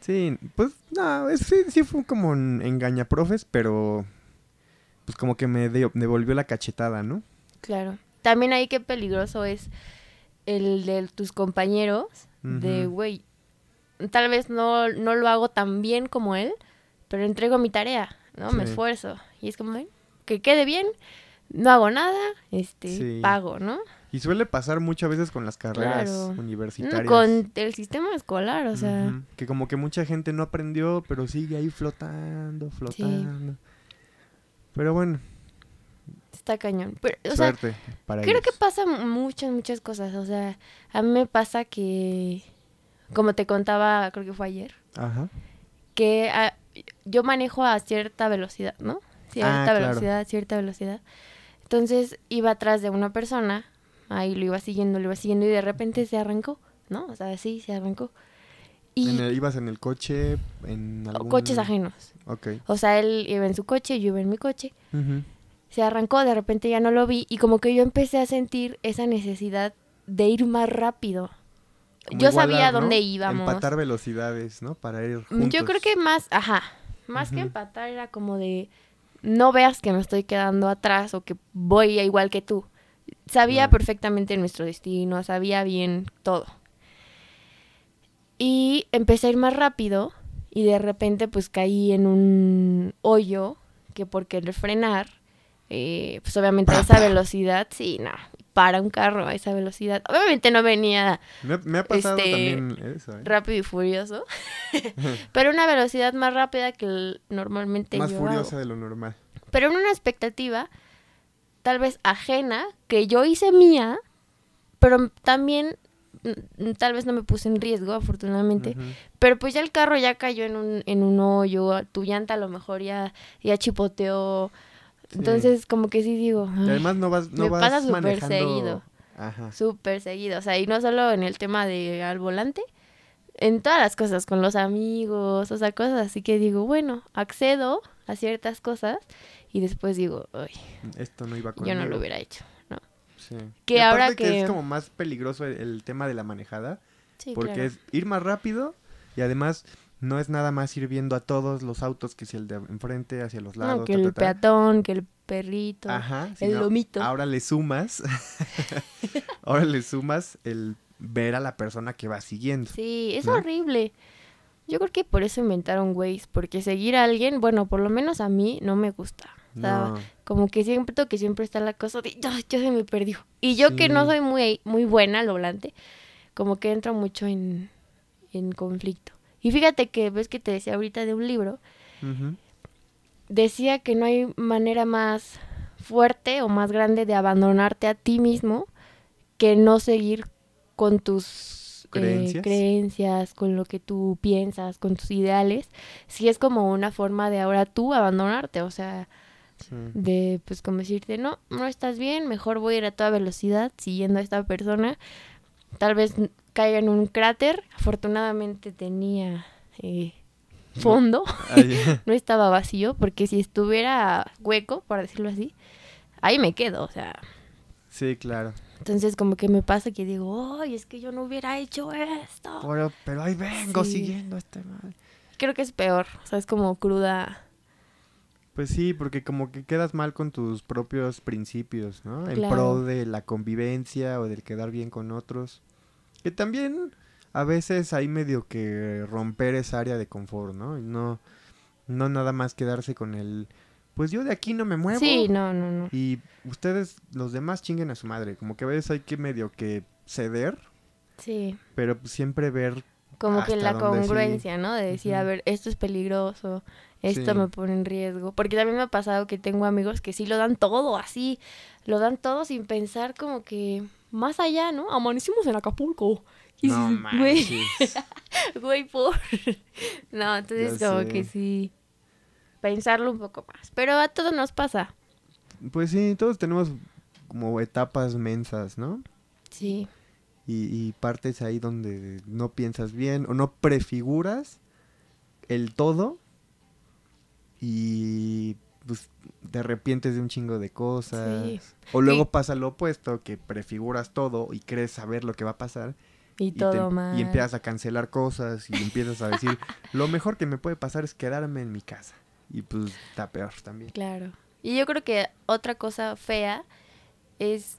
[SPEAKER 2] Sí, pues no, es- sí, sí fue como un engañaprofes, pero pues como que me devolvió la cachetada, ¿no?
[SPEAKER 1] Claro. También ahí qué peligroso es el de tus compañeros, de, güey, tal vez no, no lo hago tan bien como él, pero entrego mi tarea, ¿no? Me esfuerzo. Y es como, "Ay, que quede bien, no hago nada, este,
[SPEAKER 2] Sí.
[SPEAKER 1] pago, ¿no?
[SPEAKER 2] Y suele pasar muchas veces con las carreras
[SPEAKER 1] Claro.
[SPEAKER 2] universitarias.
[SPEAKER 1] Mm, Con el sistema escolar, o sea,
[SPEAKER 2] Que como que mucha gente no aprendió, pero sigue ahí flotando, flotando. Pero bueno,
[SPEAKER 1] está cañón. Pero, o sea,
[SPEAKER 2] suerte para
[SPEAKER 1] Creo que pasa muchas, muchas cosas. O sea, a mí me pasa que, como te contaba, creo que fue ayer,
[SPEAKER 2] Ajá.
[SPEAKER 1] que ah, yo manejo a cierta velocidad, ¿no? Cierta
[SPEAKER 2] Ah, claro.
[SPEAKER 1] velocidad, cierta velocidad. Entonces iba atrás de una persona, ahí lo iba siguiendo, lo iba siguiendo y de repente se arrancó, ¿no? O sea, sí, se arrancó. Y
[SPEAKER 2] En el- ¿Ibas en el coche? En algún...
[SPEAKER 1] coches ajenos.
[SPEAKER 2] Ok.
[SPEAKER 1] O sea, él iba en su coche, yo iba en mi coche. Se arrancó, de repente ya no lo vi y como que yo empecé a sentir esa necesidad de ir más rápido.
[SPEAKER 2] Como
[SPEAKER 1] yo
[SPEAKER 2] igualar,
[SPEAKER 1] sabía
[SPEAKER 2] ¿no?
[SPEAKER 1] dónde íbamos.
[SPEAKER 2] Empatar velocidades, ¿no? Para ir juntos.
[SPEAKER 1] Yo creo que más, ajá, más que empatar era como de no veas que me estoy quedando atrás o que voy igual que tú. Sabía perfectamente nuestro destino, sabía bien todo. Y empecé a ir más rápido y de repente pues caí en un hoyo que por querer frenar, eh, pues obviamente a esa velocidad, sí, no, para un carro a esa velocidad. Obviamente no venía
[SPEAKER 2] Me, ha- me ha pasado
[SPEAKER 1] este,
[SPEAKER 2] también eso, ¿eh?
[SPEAKER 1] rápido y furioso, pero una velocidad más rápida que normalmente
[SPEAKER 2] Más
[SPEAKER 1] yo
[SPEAKER 2] furiosa
[SPEAKER 1] hago.
[SPEAKER 2] de lo normal.
[SPEAKER 1] Pero en una expectativa tal vez ajena que yo hice mía, pero también mm, tal vez no me puse en riesgo, afortunadamente. Pero pues ya el carro ya cayó en un, en un hoyo, tu llanta a lo mejor ya, ya chipoteó.
[SPEAKER 2] Sí.
[SPEAKER 1] Entonces, como que sí digo,
[SPEAKER 2] además no vas, no
[SPEAKER 1] Me
[SPEAKER 2] vas
[SPEAKER 1] pasa súper
[SPEAKER 2] manejando...
[SPEAKER 1] seguido.
[SPEAKER 2] Ajá.
[SPEAKER 1] súper seguido. O sea, y no solo en el tema de al volante, en todas las cosas, con los amigos, o sea, cosas así que digo, bueno, accedo a ciertas cosas y después digo, ay,
[SPEAKER 2] Esto no iba
[SPEAKER 1] yo
[SPEAKER 2] conmigo.
[SPEAKER 1] no lo hubiera hecho. ¿no?
[SPEAKER 2] Sí.
[SPEAKER 1] Que ahora que-
[SPEAKER 2] es como más peligroso el, el tema de la manejada.
[SPEAKER 1] Sí,
[SPEAKER 2] porque
[SPEAKER 1] claro.
[SPEAKER 2] es ir más rápido y además no es nada más ir viendo a todos los autos que si el de enfrente, hacia los lados.
[SPEAKER 1] No, que
[SPEAKER 2] ta,
[SPEAKER 1] el
[SPEAKER 2] ta, ta.
[SPEAKER 1] peatón, que el perrito,
[SPEAKER 2] Ajá.
[SPEAKER 1] el lomito.
[SPEAKER 2] Ahora le sumas. ahora le sumas el ver a la persona que va siguiendo.
[SPEAKER 1] Sí, es
[SPEAKER 2] ¿no?
[SPEAKER 1] horrible. Yo creo que por eso inventaron Waze, porque seguir a alguien, bueno, por lo menos a mí no me gusta. O sea,
[SPEAKER 2] No.
[SPEAKER 1] como que siempre que siempre está la cosa de, "Ay, ya se me perdió. Y yo que no soy muy, muy buena al volante, como que entro mucho en, en conflicto. Y fíjate que, ves que te decía ahorita de un libro, decía que no hay manera más fuerte o más grande de abandonarte a ti mismo que no seguir con tus eh,
[SPEAKER 2] Creencias.
[SPEAKER 1] creencias, con lo que tú piensas, con tus ideales. Si es como una forma de ahora tú abandonarte, o sea,
[SPEAKER 2] Sí.
[SPEAKER 1] de pues como decirte, no, no estás bien, mejor voy a ir a toda velocidad siguiendo a esta persona. Tal vez caiga en un cráter. Afortunadamente tenía eh, fondo,
[SPEAKER 2] Ah,
[SPEAKER 1] no estaba vacío, porque si estuviera hueco, por decirlo así, ahí me quedo, o sea.
[SPEAKER 2] Sí, claro.
[SPEAKER 1] Entonces como que me pasa que digo, ay, es que yo no hubiera hecho esto.
[SPEAKER 2] Pero, pero ahí vengo
[SPEAKER 1] Sí.
[SPEAKER 2] siguiendo este man.
[SPEAKER 1] Creo que es peor, o sea, es como cruda.
[SPEAKER 2] Pues sí, porque como que quedas mal con tus propios principios, ¿no? En pro de la convivencia o del quedar bien con otros. Que también a veces hay medio que romper esa área de confort, ¿no? Y no, no nada más quedarse con el, pues yo de aquí no me muevo.
[SPEAKER 1] Sí, no, no, no.
[SPEAKER 2] Y ustedes, los demás, chinguen a su madre. Como que a veces hay que medio que ceder,
[SPEAKER 1] Sí,
[SPEAKER 2] pero pues siempre ver
[SPEAKER 1] como que la
[SPEAKER 2] sí.
[SPEAKER 1] congruencia, ¿no? De decir, a ver, esto es peligroso, esto
[SPEAKER 2] Sí.
[SPEAKER 1] me pone en riesgo. Porque también me ha pasado que tengo amigos que sí lo dan todo así, lo dan todo sin pensar como que más allá, ¿no? Amanecimos en Acapulco. Y
[SPEAKER 2] No
[SPEAKER 1] dices, güey, güey, por... no, entonces
[SPEAKER 2] Ya
[SPEAKER 1] como
[SPEAKER 2] sé.
[SPEAKER 1] que sí, pensarlo un poco más. Pero a todos nos pasa.
[SPEAKER 2] Pues sí, todos tenemos como etapas mensas, ¿no?
[SPEAKER 1] Sí,
[SPEAKER 2] Y, y partes ahí donde no piensas bien o no prefiguras el todo y pues te arrepientes de un chingo de cosas.
[SPEAKER 1] Sí.
[SPEAKER 2] O luego
[SPEAKER 1] Sí.
[SPEAKER 2] pasa lo opuesto, que prefiguras todo y crees saber lo que va a pasar
[SPEAKER 1] y
[SPEAKER 2] y, te-
[SPEAKER 1] todo
[SPEAKER 2] y
[SPEAKER 1] mal.
[SPEAKER 2] empiezas a cancelar cosas y empiezas a decir, lo mejor que me puede pasar es quedarme en mi casa. Y pues está peor también.
[SPEAKER 1] Claro. Y yo creo que otra cosa fea es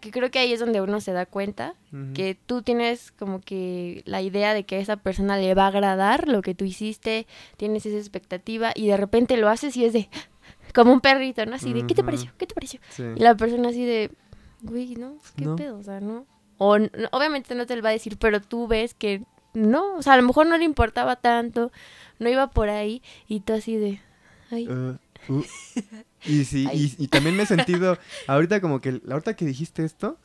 [SPEAKER 1] que creo que ahí es donde uno se da cuenta que tú tienes como que la idea de que a esa persona le va a agradar lo que tú hiciste, tienes esa expectativa y de repente lo haces y es de como un perrito, ¿no? Así de, ¿qué te pareció? ¿Qué te pareció?
[SPEAKER 2] Sí.
[SPEAKER 1] Y la persona así de, güey, no, pues, ¿qué
[SPEAKER 2] No.
[SPEAKER 1] pedo? O sea, no. O obviamente no te lo va a decir, pero tú ves que no, o sea, a lo mejor no le importaba tanto, no iba por ahí y tú así de, ay,
[SPEAKER 2] Uh, uh. Y sí, y, y también me he sentido, ahorita como que, ahorita que dijiste esto,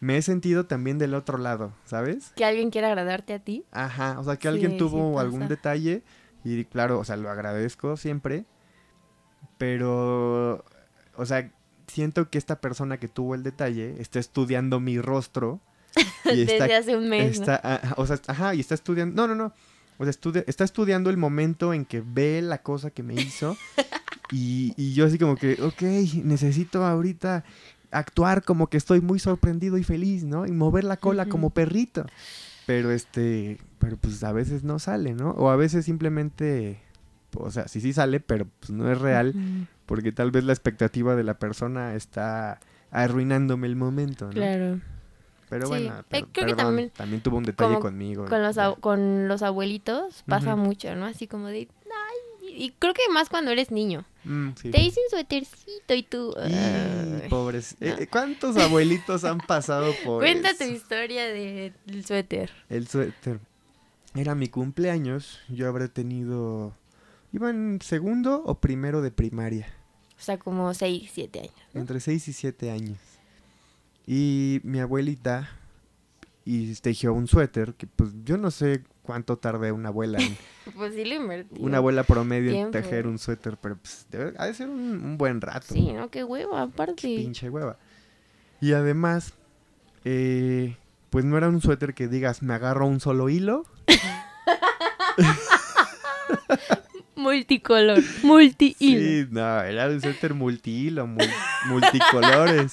[SPEAKER 2] me he sentido también del otro lado, ¿sabes?
[SPEAKER 1] que alguien quiera agradarte a ti.
[SPEAKER 2] Ajá, o sea, que
[SPEAKER 1] Sí,
[SPEAKER 2] alguien
[SPEAKER 1] sí
[SPEAKER 2] tuvo algún detalle y claro, o sea, lo agradezco siempre, pero, o sea, siento que esta persona que tuvo el detalle está estudiando mi rostro y está
[SPEAKER 1] Desde hace un mes,
[SPEAKER 2] ah, o sea, ajá, y está estudiando. No, no, no. O sea, estudia- está estudiando el momento en que ve la cosa que me hizo. y, y yo así como que, ok, necesito ahorita actuar como que estoy muy sorprendido y feliz, ¿no? Y mover la cola como perrito. Pero este, pero pues a veces no sale, ¿no? O a veces simplemente, o sea, sí sí sale, pero pues no es real. Porque tal vez la expectativa de la persona está arruinándome el momento, ¿no?
[SPEAKER 1] Claro.
[SPEAKER 2] Pero
[SPEAKER 1] Sí,
[SPEAKER 2] bueno,
[SPEAKER 1] eh,
[SPEAKER 2] per-
[SPEAKER 1] creo que
[SPEAKER 2] perdón,
[SPEAKER 1] también
[SPEAKER 2] tuvo un detalle conmigo.
[SPEAKER 1] Con los, con los abuelitos pasa mucho, ¿no? Así como de, ay, y creo que más cuando eres niño.
[SPEAKER 2] Mm, sí.
[SPEAKER 1] Te hice un suétercito y tú...
[SPEAKER 2] Y, pobres.
[SPEAKER 1] no.
[SPEAKER 2] eh, ¿Cuántos abuelitos han pasado por
[SPEAKER 1] Cuenta tu
[SPEAKER 2] eso?
[SPEAKER 1] historia de- del suéter.
[SPEAKER 2] El suéter. Era mi cumpleaños. Yo habré tenido. Iba en segundo o primero de primaria.
[SPEAKER 1] O sea, como 6, 7 años. ¿no?
[SPEAKER 2] Entre 6 y 7 años. Y mi abuelita y tejió un suéter que pues yo no sé cuánto tardé una abuela en,
[SPEAKER 1] Pues sí lo invertí.
[SPEAKER 2] una abuela promedio en tejer un suéter, pero pues debe, ha de ser un, un buen rato.
[SPEAKER 1] Sí, ¿no? Qué huevo, aparte.
[SPEAKER 2] pinche hueva. Y además, eh, pues no era un suéter que digas, me agarro un solo hilo.
[SPEAKER 1] Multicolor. Multi
[SPEAKER 2] Sí, no, era un suéter multihilo, mul- multicolores.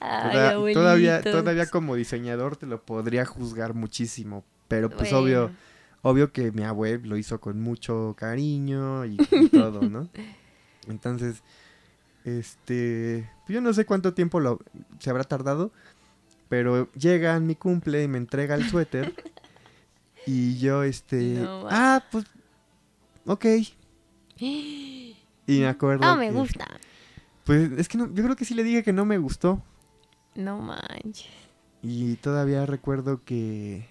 [SPEAKER 2] Toda- todavía, todavía como diseñador te lo podría juzgar muchísimo, pero pues obvio, obvio que mi abuelo lo hizo con mucho cariño y, y todo, ¿no? Entonces, este, yo no sé cuánto tiempo lo, se habrá tardado, pero llega en mi cumple y me entrega el suéter y yo, este,
[SPEAKER 1] No,
[SPEAKER 2] ah, pues, ok. Y me acuerdo.
[SPEAKER 1] No me
[SPEAKER 2] que-
[SPEAKER 1] gusta.
[SPEAKER 2] Pues es que no, yo creo que sí le dije que no me gustó.
[SPEAKER 1] No manches.
[SPEAKER 2] Y todavía recuerdo que,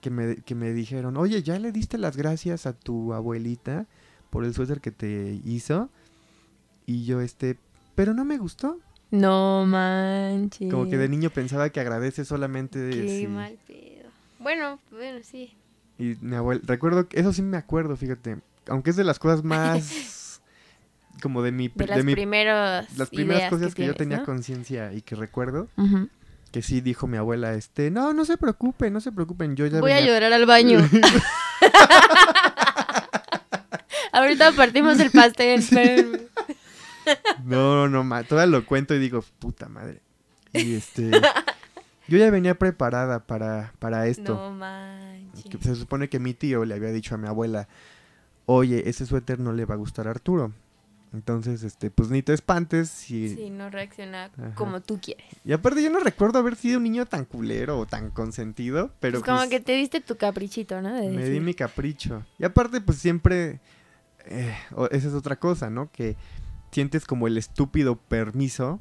[SPEAKER 2] que, me, que me dijeron, oye, ¿ya le diste las gracias a tu abuelita por el suéter que te hizo? Y yo, este, pero no me gustó.
[SPEAKER 1] No manches.
[SPEAKER 2] Como que de niño pensaba que agradece solamente de...
[SPEAKER 1] Qué
[SPEAKER 2] sí.
[SPEAKER 1] mal pedo. Bueno, bueno, sí.
[SPEAKER 2] Y mi abuela, recuerdo, que- eso sí me acuerdo, fíjate. Aunque es de las cosas más... como de mi...
[SPEAKER 1] De las
[SPEAKER 2] mi-
[SPEAKER 1] primeras
[SPEAKER 2] las primeras
[SPEAKER 1] ideas
[SPEAKER 2] cosas que, yo
[SPEAKER 1] tienes,
[SPEAKER 2] tenía
[SPEAKER 1] ¿no?
[SPEAKER 2] conciencia y que recuerdo, que sí dijo mi abuela, este, no, no se preocupen, no se preocupen, yo ya
[SPEAKER 1] Voy a llorar al baño. Ahorita partimos el pastel.
[SPEAKER 2] No, no, ma, todavía lo cuento y digo, puta madre. Y este, yo ya venía preparada para, para esto.
[SPEAKER 1] No manches.
[SPEAKER 2] Que se supone que mi tío le había dicho a mi abuela, oye, ese suéter no le va a gustar a Arturo. Entonces, este, pues ni te espantes si...
[SPEAKER 1] Sí, no reacciona
[SPEAKER 2] Ajá.
[SPEAKER 1] como tú quieres.
[SPEAKER 2] Y aparte yo no recuerdo haber sido un niño tan culero o tan consentido, pero
[SPEAKER 1] es como
[SPEAKER 2] pues,
[SPEAKER 1] que te diste tu caprichito, ¿no? De
[SPEAKER 2] me di mi capricho. Y aparte, pues siempre, eh, esa es otra cosa, ¿no? Que sientes como el estúpido permiso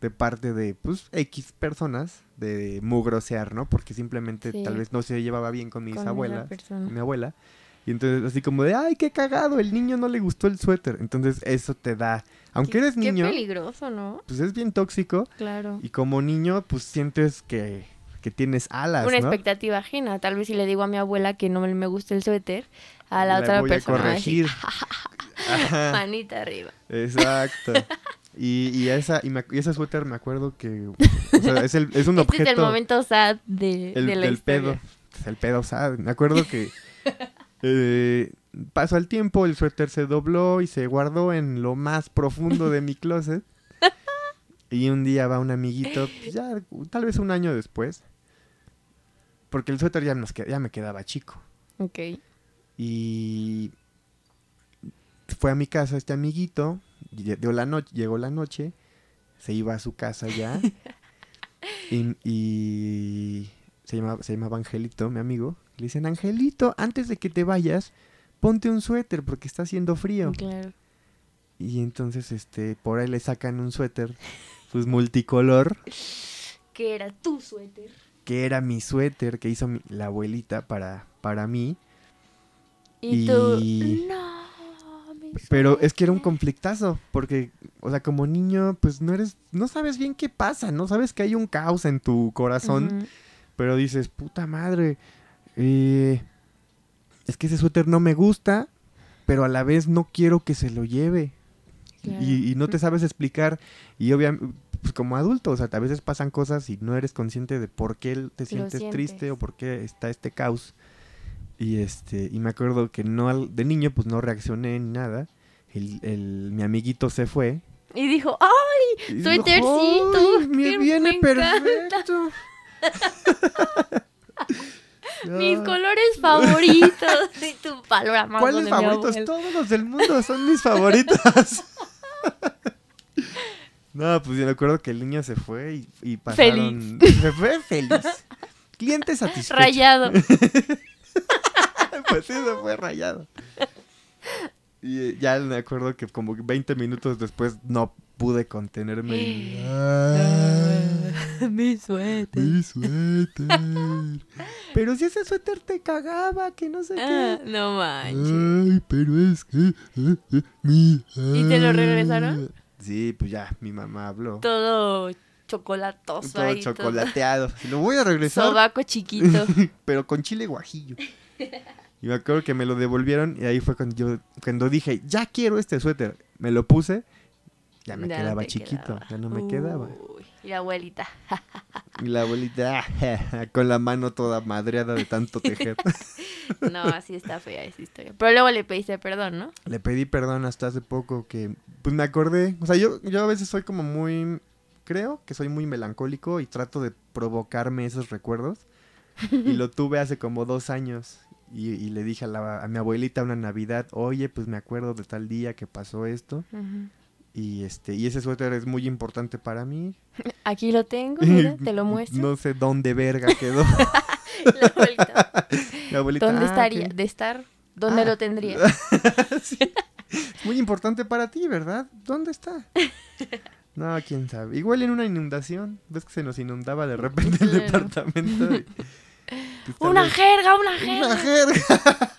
[SPEAKER 2] de parte de, pues, X personas de mugrosear, ¿no? Porque simplemente
[SPEAKER 1] Sí.
[SPEAKER 2] tal vez no se llevaba bien con mis
[SPEAKER 1] con
[SPEAKER 2] abuelas, con mi abuela. Y entonces así como de, ay, qué cagado, el niño no le gustó el suéter. Entonces eso te da, aunque
[SPEAKER 1] Qué-
[SPEAKER 2] eres
[SPEAKER 1] Qué
[SPEAKER 2] niño,
[SPEAKER 1] peligroso, ¿no?
[SPEAKER 2] pues es bien tóxico.
[SPEAKER 1] Claro.
[SPEAKER 2] Y como niño, pues sientes que, que tienes alas,
[SPEAKER 1] Una
[SPEAKER 2] ¿no?
[SPEAKER 1] expectativa ajena. Tal vez si le digo a mi abuela que no me gusta el suéter, a la, otra
[SPEAKER 2] voy
[SPEAKER 1] persona
[SPEAKER 2] a
[SPEAKER 1] a decir,
[SPEAKER 2] corregir. Ajá.
[SPEAKER 1] manita arriba.
[SPEAKER 2] Exacto. Y, y esa, y, me- y ese suéter me acuerdo que o sea, es, el, es un
[SPEAKER 1] Este
[SPEAKER 2] objeto
[SPEAKER 1] es el momento sad de,
[SPEAKER 2] el,
[SPEAKER 1] de la
[SPEAKER 2] del
[SPEAKER 1] historia.
[SPEAKER 2] pedo. Es el pedo, ¿sabes? Me acuerdo que eh, pasó el tiempo, el suéter se dobló y se guardó en lo más profundo de mi closet. Y un día va un amiguito, pues ya, tal vez un año después, porque el suéter ya, nos, ya me quedaba chico.
[SPEAKER 1] Ok.
[SPEAKER 2] Y fue a mi casa este amiguito, lle- dio la noche, llegó la noche, se iba a su casa ya. y, y se, llamaba, se llamaba Angelito, mi amigo. Le dicen, Angelito, antes de que te vayas, ponte un suéter porque está haciendo frío.
[SPEAKER 1] Claro.
[SPEAKER 2] Y entonces, este, por ahí le sacan un suéter, pues multicolor,
[SPEAKER 1] Que era tu suéter.
[SPEAKER 2] que era mi suéter que hizo mi- la abuelita para, para mí.
[SPEAKER 1] Y,
[SPEAKER 2] Y-
[SPEAKER 1] tú, no,
[SPEAKER 2] Pero es que era un
[SPEAKER 1] suéter".
[SPEAKER 2] conflictazo, porque, o sea, como niño, pues no eres, no sabes bien qué pasa, no sabes que hay un caos en tu corazón. Pero dices, puta madre, eh, es que ese suéter no me gusta, pero a la vez no quiero que se lo lleve.
[SPEAKER 1] Claro.
[SPEAKER 2] Y, y no te sabes explicar, y obviamente, pues como adulto, o sea, a veces pasan cosas y no eres consciente de por qué te sientes triste o por qué está este caos. Y este, y me acuerdo que no al- de niño pues no reaccioné ni nada. El, el- mi amiguito se fue.
[SPEAKER 1] Y dijo, ¡ay!
[SPEAKER 2] y dijo,
[SPEAKER 1] Suétercito,
[SPEAKER 2] "Ay, me viene
[SPEAKER 1] me encanta". Mis colores favoritos. y tu panorama.
[SPEAKER 2] ¿Cuáles favoritos? Todos los del mundo son mis favoritos. no, pues yo me acuerdo que el niño se fue y, y pasaron. Se fue feliz. Cliente satisfecho.
[SPEAKER 1] Rayado.
[SPEAKER 2] pues sí, se fue rayado. Y eh, ya me acuerdo que como 20 minutos después no pude contenerme. y-
[SPEAKER 1] Mi suéter.
[SPEAKER 2] Mi suéter. Pero si ese suéter te cagaba, que no sé
[SPEAKER 1] Ah,
[SPEAKER 2] qué.
[SPEAKER 1] no manches.
[SPEAKER 2] Ay, pero es que. eh, eh, mi,
[SPEAKER 1] ¿Y te lo regresaron?
[SPEAKER 2] Sí, pues ya, mi mamá habló.
[SPEAKER 1] Todo chocolatoso
[SPEAKER 2] Todo
[SPEAKER 1] ahí.
[SPEAKER 2] chocolateado. Lo voy a regresar,
[SPEAKER 1] sobaco chiquito.
[SPEAKER 2] pero con chile guajillo. Y me acuerdo que me lo devolvieron y ahí fue cuando yo, cuando dije, ya quiero este suéter. Me lo puse, ya me
[SPEAKER 1] Ya
[SPEAKER 2] quedaba chiquito,
[SPEAKER 1] quedaba.
[SPEAKER 2] ya no me quedaba.
[SPEAKER 1] Y la abuelita.
[SPEAKER 2] Y la abuelita, con la mano toda madreada de tanto tejer.
[SPEAKER 1] No, así está fea esa historia. Pero luego le pediste perdón, ¿no?
[SPEAKER 2] Le pedí perdón hasta hace poco que, pues me acordé, o sea, yo, yo a veces soy como muy, creo que soy muy melancólico y trato de provocarme esos recuerdos. Y lo tuve hace como dos años y, y le dije a, la- a mi abuelita una Navidad, oye, pues me acuerdo de tal día que pasó esto. Y este, y ese suéter es muy importante para mí.
[SPEAKER 1] Aquí lo tengo, mira, te lo muestro.
[SPEAKER 2] No sé dónde verga quedó.
[SPEAKER 1] La abuelita. ¿Dónde
[SPEAKER 2] "Ah,
[SPEAKER 1] estaría?
[SPEAKER 2] ok".
[SPEAKER 1] De estar, ¿dónde
[SPEAKER 2] Ah.
[SPEAKER 1] lo tendría?
[SPEAKER 2] Sí. Es muy importante para ti, ¿verdad? ¿Dónde está? No, quién sabe. Igual en una inundación. ¿Ves que se nos inundaba de repente el
[SPEAKER 1] Claro.
[SPEAKER 2] departamento? Y- pues, tal
[SPEAKER 1] Una jerga, una jerga.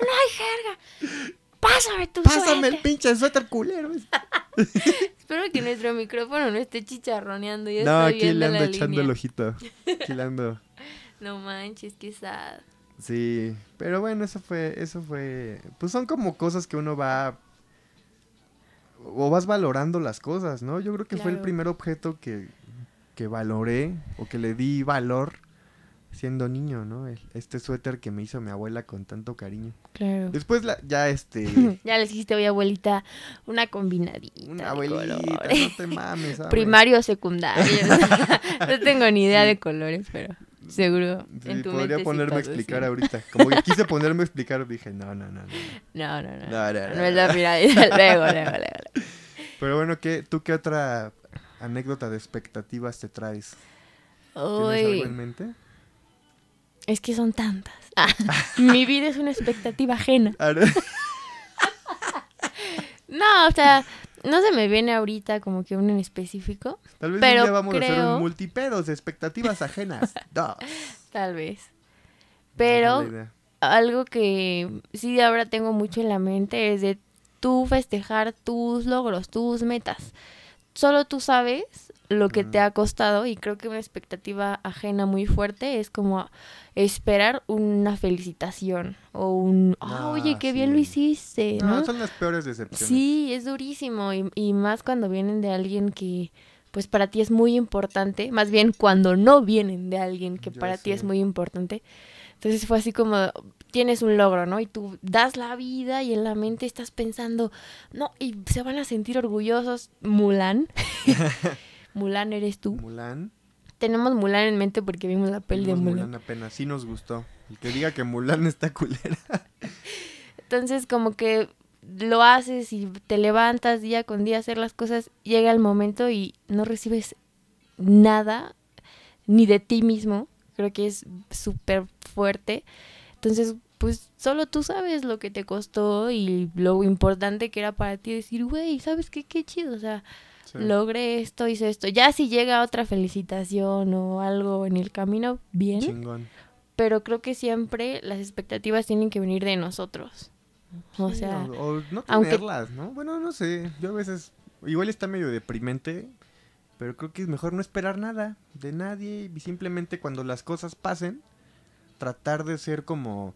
[SPEAKER 2] Una jerga.
[SPEAKER 1] Pásame tu
[SPEAKER 2] Pásame el pinche suéter culero.
[SPEAKER 1] Espero que nuestro micrófono no esté chicharroneando. Yo
[SPEAKER 2] No,
[SPEAKER 1] estoy
[SPEAKER 2] aquí le ando echando
[SPEAKER 1] línea.
[SPEAKER 2] el ojito. Aquí le ando.
[SPEAKER 1] No manches, qué sad.
[SPEAKER 2] Sí, pero bueno, eso fue, eso fue, pues son como cosas que uno va, o vas valorando las cosas, ¿no? Yo creo que fue el primer objeto que, que valoré o que le di valor siendo niño, ¿no? El- este suéter que me hizo mi abuela con tanto cariño.
[SPEAKER 1] Claro.
[SPEAKER 2] Después la, ya este,
[SPEAKER 1] Ya les dijiste, oye, abuelita, una combinadita.
[SPEAKER 2] una
[SPEAKER 1] de
[SPEAKER 2] abuelita,
[SPEAKER 1] colores.
[SPEAKER 2] no te mames, ¿sabes?
[SPEAKER 1] Primario o secundario. no tengo ni idea de colores, pero seguro
[SPEAKER 2] Sí,
[SPEAKER 1] en tu
[SPEAKER 2] podría
[SPEAKER 1] mente
[SPEAKER 2] ponerme a explicar ahorita. Como que quise ponerme a explicar, dije, no, no, no, no.
[SPEAKER 1] No, no, no.
[SPEAKER 2] No,
[SPEAKER 1] No,
[SPEAKER 2] no, no,
[SPEAKER 1] es la pirámide. Luego, luego, luego.
[SPEAKER 2] Pero bueno, ¿qué, ¿tú qué otra anécdota de expectativas te traes? ¿Tienes algo
[SPEAKER 1] Uy,
[SPEAKER 2] en mente?
[SPEAKER 1] Es que son tantas. Ah, mi vida es una expectativa ajena.
[SPEAKER 2] Ahora-
[SPEAKER 1] No, o sea, no se me viene ahorita como que uno en específico.
[SPEAKER 2] Tal vez
[SPEAKER 1] Pero
[SPEAKER 2] un día vamos a hacer un multipedos, expectativas ajenas. Dos.
[SPEAKER 1] Tal vez. Pero algo que sí ahora tengo mucho en la mente es de tú festejar tus logros, tus metas. Solo tú sabes lo que te ha costado y creo que una expectativa ajena muy fuerte es como esperar una felicitación o un, ah,
[SPEAKER 2] Ah,
[SPEAKER 1] oye, qué bien lo hiciste,
[SPEAKER 2] No,
[SPEAKER 1] ¿no?
[SPEAKER 2] son las peores decepciones.
[SPEAKER 1] Sí, es durísimo y, y más cuando vienen de alguien que pues para ti es muy importante, más bien cuando no vienen de alguien que para ti es muy importante. Entonces fue así como tienes un logro, ¿no? Y tú das la vida y en la mente estás pensando, no, y se van a sentir orgullosos. Mulan. Mulan eres tú.
[SPEAKER 2] Mulan.
[SPEAKER 1] Tenemos Mulan en mente porque vimos la peli de Mulan.
[SPEAKER 2] Mulan apenas, sí nos gustó. El que diga que Mulan está culera.
[SPEAKER 1] Entonces como que lo haces y te levantas día con día a hacer las cosas, llega el momento y no recibes nada ni de ti mismo. Creo que es súper fuerte. Entonces, pues solo tú sabes lo que te costó y lo importante que era para ti decir, güey, ¿sabes qué? Qué chido. O sea,
[SPEAKER 2] Sí.
[SPEAKER 1] logré esto, hice esto. Ya si llega otra felicitación o algo en el camino, bien.
[SPEAKER 2] Chingón.
[SPEAKER 1] Pero creo que siempre las expectativas tienen que venir de nosotros. O
[SPEAKER 2] Sí,
[SPEAKER 1] sea,
[SPEAKER 2] o, o no
[SPEAKER 1] aunque-
[SPEAKER 2] tenerlas, ¿no? Bueno, no sé. Yo a veces. Igual está medio deprimente. Pero creo que es mejor no esperar nada de nadie. Y simplemente cuando las cosas pasen, tratar de ser como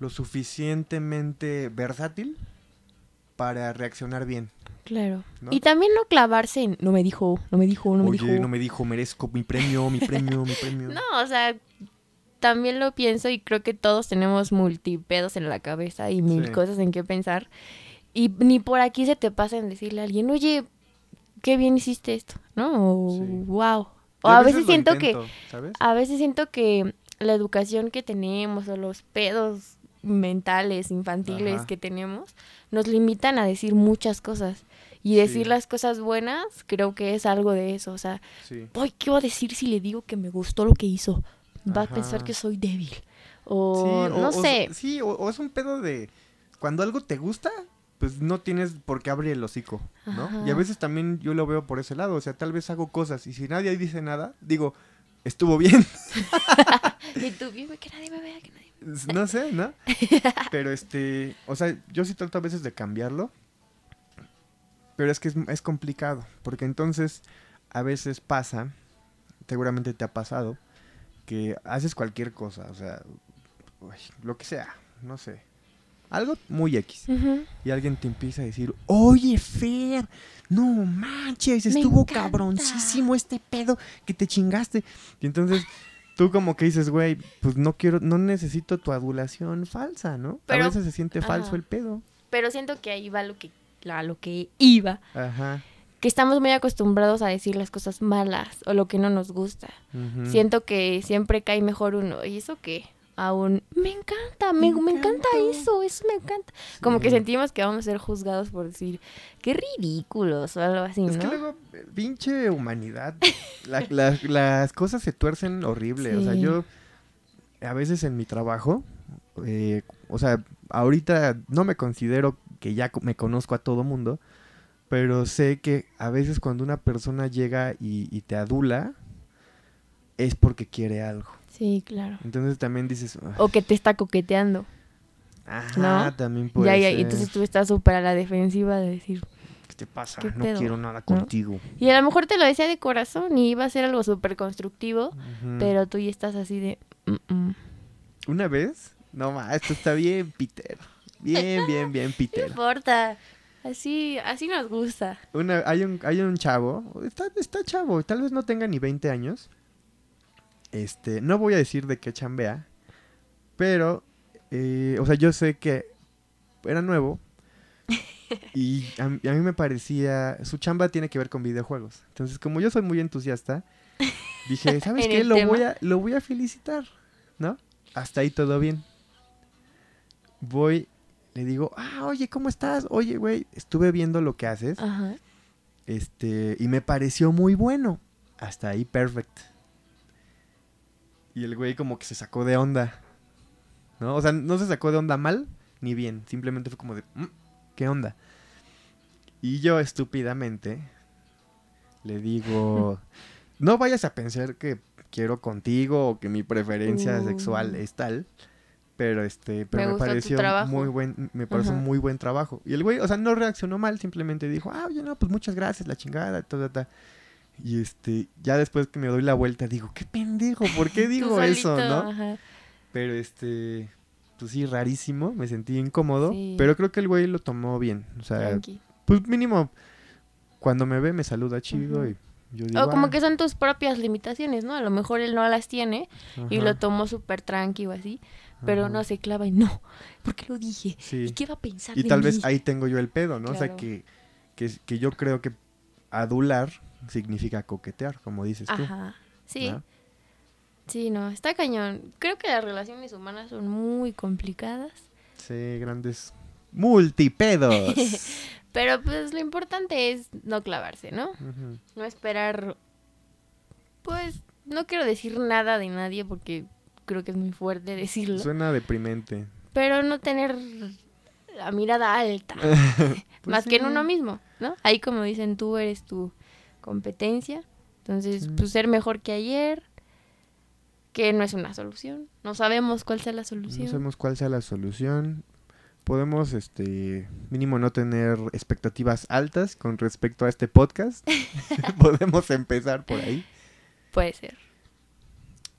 [SPEAKER 2] lo suficientemente versátil para reaccionar bien.
[SPEAKER 1] Claro.
[SPEAKER 2] ¿no?
[SPEAKER 1] Y también no clavarse en, no me dijo, no me dijo, no me
[SPEAKER 2] Oye,
[SPEAKER 1] dijo.
[SPEAKER 2] no me dijo, merezco mi premio, mi premio, mi premio.
[SPEAKER 1] No, o sea, también lo pienso y creo que todos tenemos multipedos en la cabeza y mil
[SPEAKER 2] Sí.
[SPEAKER 1] cosas en qué pensar. Y ni por aquí se te pasa en decirle a alguien, oye, qué bien hiciste esto, ¿no? O,
[SPEAKER 2] Sí.
[SPEAKER 1] wow. O a veces siento
[SPEAKER 2] intento,
[SPEAKER 1] que,
[SPEAKER 2] ¿Sabes?
[SPEAKER 1] a veces siento que la educación que tenemos o los pedos mentales, infantiles
[SPEAKER 2] Ajá.
[SPEAKER 1] que tenemos, nos limitan a decir muchas cosas. Y decir
[SPEAKER 2] Sí.
[SPEAKER 1] las cosas buenas, creo que es algo de eso. O sea,
[SPEAKER 2] Sí.
[SPEAKER 1] Ay, ¿qué va a decir si le digo que me gustó lo que hizo? Va a pensar que soy débil. O
[SPEAKER 2] Sí,
[SPEAKER 1] no
[SPEAKER 2] o-
[SPEAKER 1] sé.
[SPEAKER 2] Sí, o, o es un pedo de cuando algo te gusta, pues no tienes por qué abrir el hocico, ¿no?
[SPEAKER 1] Ajá.
[SPEAKER 2] Y a veces también yo lo veo por ese lado, o sea, tal vez hago cosas y si nadie dice nada, digo, estuvo bien,
[SPEAKER 1] Y tú, "Dime que nadie me vea, que nadie me
[SPEAKER 2] no sé, ¿no? Pero este, o sea, yo sí trato a veces de cambiarlo, pero es que es, es complicado, porque entonces a veces pasa, seguramente te ha pasado, que haces cualquier cosa, o sea, uy, lo que sea, no sé, algo muy X. Y alguien te empieza a decir, oye, Fer, no manches,
[SPEAKER 1] Me
[SPEAKER 2] estuvo
[SPEAKER 1] encanta".
[SPEAKER 2] cabroncísimo este pedo que te chingaste. Y entonces tú como que dices, güey, pues no quiero, no necesito tu adulación falsa, ¿no?
[SPEAKER 1] Pero-
[SPEAKER 2] a veces se siente falso
[SPEAKER 1] ajá.
[SPEAKER 2] el pedo.
[SPEAKER 1] Pero siento que ahí va lo que, a lo que iba.
[SPEAKER 2] Ajá.
[SPEAKER 1] Que estamos muy acostumbrados a decir las cosas malas o lo que no nos gusta. Siento que siempre cae mejor uno. ¿Y eso qué? Aún, me encanta, me,
[SPEAKER 2] Me
[SPEAKER 1] me encanta
[SPEAKER 2] encantó".
[SPEAKER 1] eso, eso me encanta. Como que sentimos que vamos a ser juzgados por decir, qué ridículos o algo así,
[SPEAKER 2] Es
[SPEAKER 1] ¿no?
[SPEAKER 2] que luego, eh, pinche humanidad, la- la- las cosas se tuercen horrible. O sea, yo a veces en mi trabajo, eh, o sea, ahorita no me considero que ya me conozco a todo mundo, pero sé que a veces cuando una persona llega y, y te adula, es porque quiere algo.
[SPEAKER 1] Sí, claro.
[SPEAKER 2] Entonces también dices, "Ah,
[SPEAKER 1] O que te está coqueteando.
[SPEAKER 2] ajá,
[SPEAKER 1] ¿no?
[SPEAKER 2] también puede
[SPEAKER 1] Ya, ya,
[SPEAKER 2] ser.
[SPEAKER 1] entonces tú estás súper a la defensiva de decir.
[SPEAKER 2] ¿Qué te pasa?
[SPEAKER 1] ¿qué
[SPEAKER 2] no
[SPEAKER 1] pedo?
[SPEAKER 2] quiero nada contigo.
[SPEAKER 1] Y a lo mejor te lo decía de corazón y iba a ser algo súper constructivo, pero tú ya estás así de. "Mm, mm".
[SPEAKER 2] Una vez, no más, esto está bien, Peter. Bien, bien, bien,
[SPEAKER 1] No
[SPEAKER 2] Peter.
[SPEAKER 1] importa. Así, así nos gusta.
[SPEAKER 2] Una, hay, un, hay un chavo, está, está chavo, tal vez no tenga ni 20 años. Este, no voy a decir de qué chambea, pero, eh, o sea, yo sé que era nuevo y a, mí- a mí me parecía, su chamba tiene que ver con videojuegos. Entonces, como yo soy muy entusiasta, dije, ¿sabes qué? Lo
[SPEAKER 1] tema.
[SPEAKER 2] voy, a, lo voy a felicitar, ¿no? Hasta ahí todo bien. Voy, le digo, ah, oye, ¿cómo estás? Oye, güey, estuve viendo lo que haces.
[SPEAKER 1] Ajá.
[SPEAKER 2] Este, y me pareció muy bueno. Hasta ahí, perfect. Y el güey como que se sacó de onda. ¿No? O sea, no se sacó de onda mal ni bien. Simplemente fue como de, "Mm, ¿qué onda? Y yo estúpidamente le digo, no vayas a pensar que quiero contigo o que mi preferencia
[SPEAKER 1] Uh.
[SPEAKER 2] sexual es tal. Pero este, pero
[SPEAKER 1] Me
[SPEAKER 2] pareció muy buen, me pareció
[SPEAKER 1] Ajá.
[SPEAKER 2] muy buen trabajo. Y el güey, o sea, no reaccionó mal, simplemente dijo, ah, oye, no, pues muchas gracias, la chingada, ta, ta, ta. Y este, ya después que me doy la vuelta, digo, qué pendejo, ¿por qué digo eso, no?
[SPEAKER 1] ajá.
[SPEAKER 2] Pero este, pues sí, rarísimo, me sentí incómodo,
[SPEAKER 1] Sí.
[SPEAKER 2] pero creo que el güey lo tomó bien. O sea,
[SPEAKER 1] Tranqui.
[SPEAKER 2] pues mínimo, cuando me ve me saluda chido y yo digo,
[SPEAKER 1] O como
[SPEAKER 2] "Ah,
[SPEAKER 1] que son tus propias limitaciones, ¿no? A lo mejor él no las tiene y lo tomó súper tranqui o así, pero
[SPEAKER 2] ajá".
[SPEAKER 1] no se clava y no, ¿por qué lo dije?
[SPEAKER 2] Sí.
[SPEAKER 1] ¿Y qué va a pensar
[SPEAKER 2] Y
[SPEAKER 1] de
[SPEAKER 2] tal
[SPEAKER 1] mí?
[SPEAKER 2] vez ahí tengo yo el pedo, ¿no? O sea, que, que, que yo creo que adular significa coquetear, como dices tú.
[SPEAKER 1] Ajá, sí,
[SPEAKER 2] ¿no?
[SPEAKER 1] sí, no, está cañón. Creo que las relaciones humanas son muy complicadas,
[SPEAKER 2] Sí, grandes multipedos.
[SPEAKER 1] pero pues lo importante es no clavarse, ¿no? No esperar, pues, no quiero decir nada de nadie porque creo que es muy fuerte decirlo,
[SPEAKER 2] Suena deprimente.
[SPEAKER 1] pero no tener la mirada alta.
[SPEAKER 2] Pues
[SPEAKER 1] más que en uno mismo, ¿no? Ahí como dicen, tú eres tu competencia, entonces
[SPEAKER 2] Sí.
[SPEAKER 1] pues ser mejor que ayer, que no es una solución, no sabemos cuál sea la solución.
[SPEAKER 2] No sabemos cuál sea la solución. Podemos, este, mínimo no tener expectativas altas con respecto a este podcast. Podemos empezar por ahí.
[SPEAKER 1] Puede ser.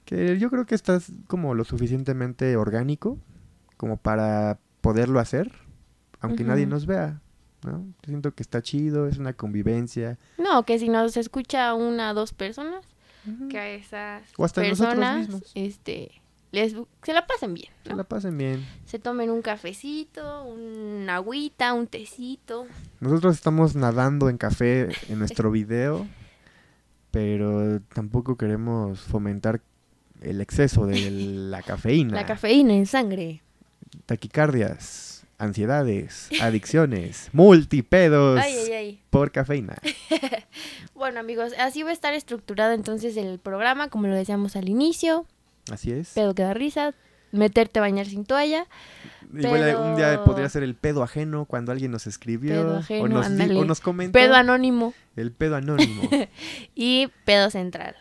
[SPEAKER 2] Que yo creo que estás como lo suficientemente orgánico como para poderlo hacer, aunque nadie nos vea, ¿no? Siento que está chido, es una convivencia.
[SPEAKER 1] No, que si nos escucha una o dos personas, que a esas
[SPEAKER 2] O hasta
[SPEAKER 1] personas, este, les, se la pasen bien,
[SPEAKER 2] Se la pasen bien.
[SPEAKER 1] Se tomen un cafecito, un agüita, un tecito.
[SPEAKER 2] Nosotros estamos nadando en café en nuestro video, pero tampoco queremos fomentar el exceso de la cafeína.
[SPEAKER 1] La cafeína en sangre.
[SPEAKER 2] Taquicardias, ansiedades, adicciones, multipedos
[SPEAKER 1] Ay, ay, ay.
[SPEAKER 2] por cafeína.
[SPEAKER 1] Bueno, amigos, así va a estar estructurado entonces el programa, como lo decíamos al inicio.
[SPEAKER 2] Así es.
[SPEAKER 1] Pedo que da risa, meterte a bañar sin toalla.
[SPEAKER 2] Igual un día podría ser el pedo ajeno cuando alguien nos escribió
[SPEAKER 1] Pedo
[SPEAKER 2] o,
[SPEAKER 1] ajeno,
[SPEAKER 2] nos, di- o nos comentó
[SPEAKER 1] Pedo anónimo
[SPEAKER 2] el pedo anónimo.
[SPEAKER 1] y pedo central.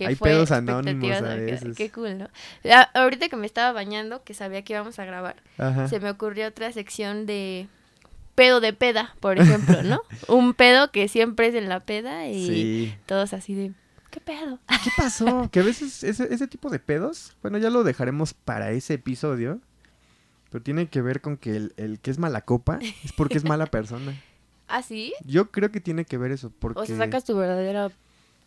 [SPEAKER 1] Que
[SPEAKER 2] Hay
[SPEAKER 1] fue
[SPEAKER 2] pedos anónimos a veces.
[SPEAKER 1] Qué cool, ¿no? Ah, ahorita que me estaba bañando, que sabía que íbamos a grabar,
[SPEAKER 2] Ajá.
[SPEAKER 1] se me ocurrió otra sección de pedo de peda, por ejemplo, ¿no? Un pedo que siempre es en la peda y
[SPEAKER 2] Sí.
[SPEAKER 1] todos así de, ¿qué pedo?
[SPEAKER 2] ¿Qué pasó? que a veces ese, ese tipo de pedos, bueno, ya lo dejaremos para ese episodio, pero tiene que ver con que el, el que es mala copa es porque es mala persona.
[SPEAKER 1] ¿Ah, sí?
[SPEAKER 2] Yo creo que tiene que ver eso, porque...
[SPEAKER 1] ¿O sea, sacas tu verdadera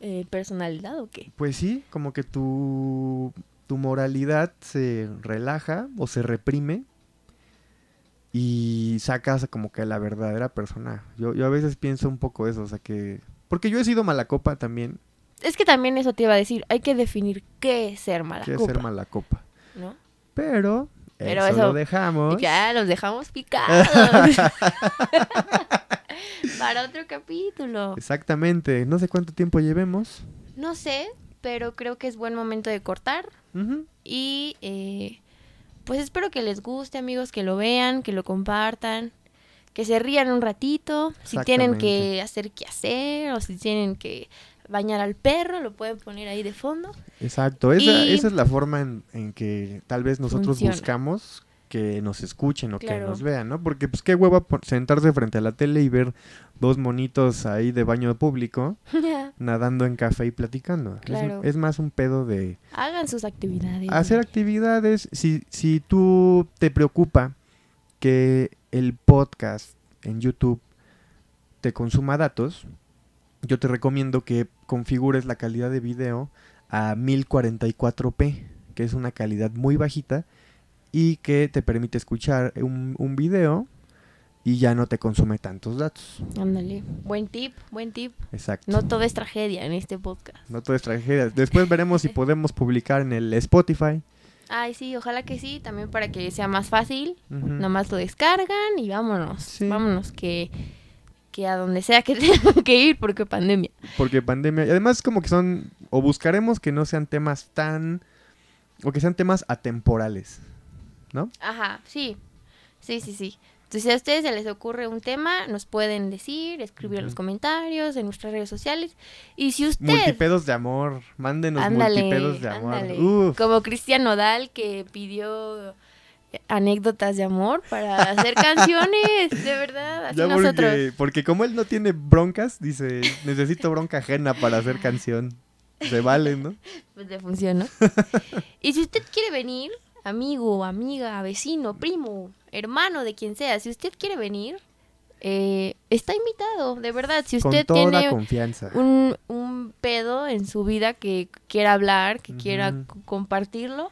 [SPEAKER 1] eh, personalidad o qué?
[SPEAKER 2] Pues sí, como que tu, tu moralidad se relaja o se reprime y sacas como que la verdadera persona. Yo, yo a veces pienso un poco eso, o sea que... Porque yo he sido mala copa también,
[SPEAKER 1] Es que también eso te iba a decir, hay que definir qué es ser mala
[SPEAKER 2] que es
[SPEAKER 1] copa,
[SPEAKER 2] ser mala copa.
[SPEAKER 1] ¿no?
[SPEAKER 2] Pero,
[SPEAKER 1] Pero
[SPEAKER 2] eso,
[SPEAKER 1] eso-
[SPEAKER 2] lo dejamos.
[SPEAKER 1] Ya los dejamos picados. Para otro capítulo.
[SPEAKER 2] Exactamente, no sé cuánto tiempo llevemos.
[SPEAKER 1] No sé, pero creo que es buen momento de cortar. Y eh, pues espero que les guste, amigos, que lo vean, que lo compartan, que se rían un ratito. Si tienen que hacer qué hacer o si tienen que bañar al perro, lo pueden poner ahí de fondo.
[SPEAKER 2] Exacto, esa, esa es la forma en, en que tal vez nosotros
[SPEAKER 1] Funciona.
[SPEAKER 2] buscamos que nos escuchen o que nos vean, ¿no? Porque pues qué hueva sentarse frente a la tele y ver dos monitos ahí de baño público nadando en café y platicando. Es-
[SPEAKER 1] Claro.
[SPEAKER 2] Es, más un pedo de
[SPEAKER 1] Hagan sus actividades.
[SPEAKER 2] hacer actividades. Si, si tú te preocupa que el podcast en YouTube te consuma datos, yo te recomiendo que configures la calidad de video a 1044p, que es una calidad muy bajita y que te permite escuchar un, un video y ya no te consume tantos datos.
[SPEAKER 1] Ándale. Buen tip, buen tip.
[SPEAKER 2] Exacto.
[SPEAKER 1] No todo es tragedia en este podcast.
[SPEAKER 2] No todo es tragedia. Después veremos si podemos publicar en el Spotify.
[SPEAKER 1] Ay, sí, ojalá que sí, también para que sea más fácil.
[SPEAKER 2] Ujú.
[SPEAKER 1] Nomás lo descargan y vámonos.
[SPEAKER 2] Sí.
[SPEAKER 1] Vámonos, que, que a donde sea que tengan que ir, porque pandemia.
[SPEAKER 2] Porque pandemia. Y además, como que son. O buscaremos que no sean temas tan. O que sean temas atemporales. ¿No?
[SPEAKER 1] Ajá, sí. Sí, sí, sí. Entonces, si a ustedes se les ocurre un tema, nos pueden decir, escribir en los comentarios, en nuestras redes sociales. Y si usted...
[SPEAKER 2] Multipedos de amor. Mándenos
[SPEAKER 1] Ándale,
[SPEAKER 2] multipedos de amor. Uf.
[SPEAKER 1] Como Cristian Nodal que pidió anécdotas de amor para hacer canciones, de verdad, así
[SPEAKER 2] Ya
[SPEAKER 1] nosotros.
[SPEAKER 2] porque, porque como él no tiene broncas, dice, necesito bronca ajena para hacer canción. Se vale, ¿no?
[SPEAKER 1] Pues le funcionó. y si usted quiere venir, amigo, amiga, vecino, primo, hermano, de quien sea, si usted quiere venir, eh, está invitado, de verdad. Si usted
[SPEAKER 2] Con toda
[SPEAKER 1] tiene
[SPEAKER 2] confianza.
[SPEAKER 1] un, un pedo en su vida que quiera hablar, que quiera compartirlo,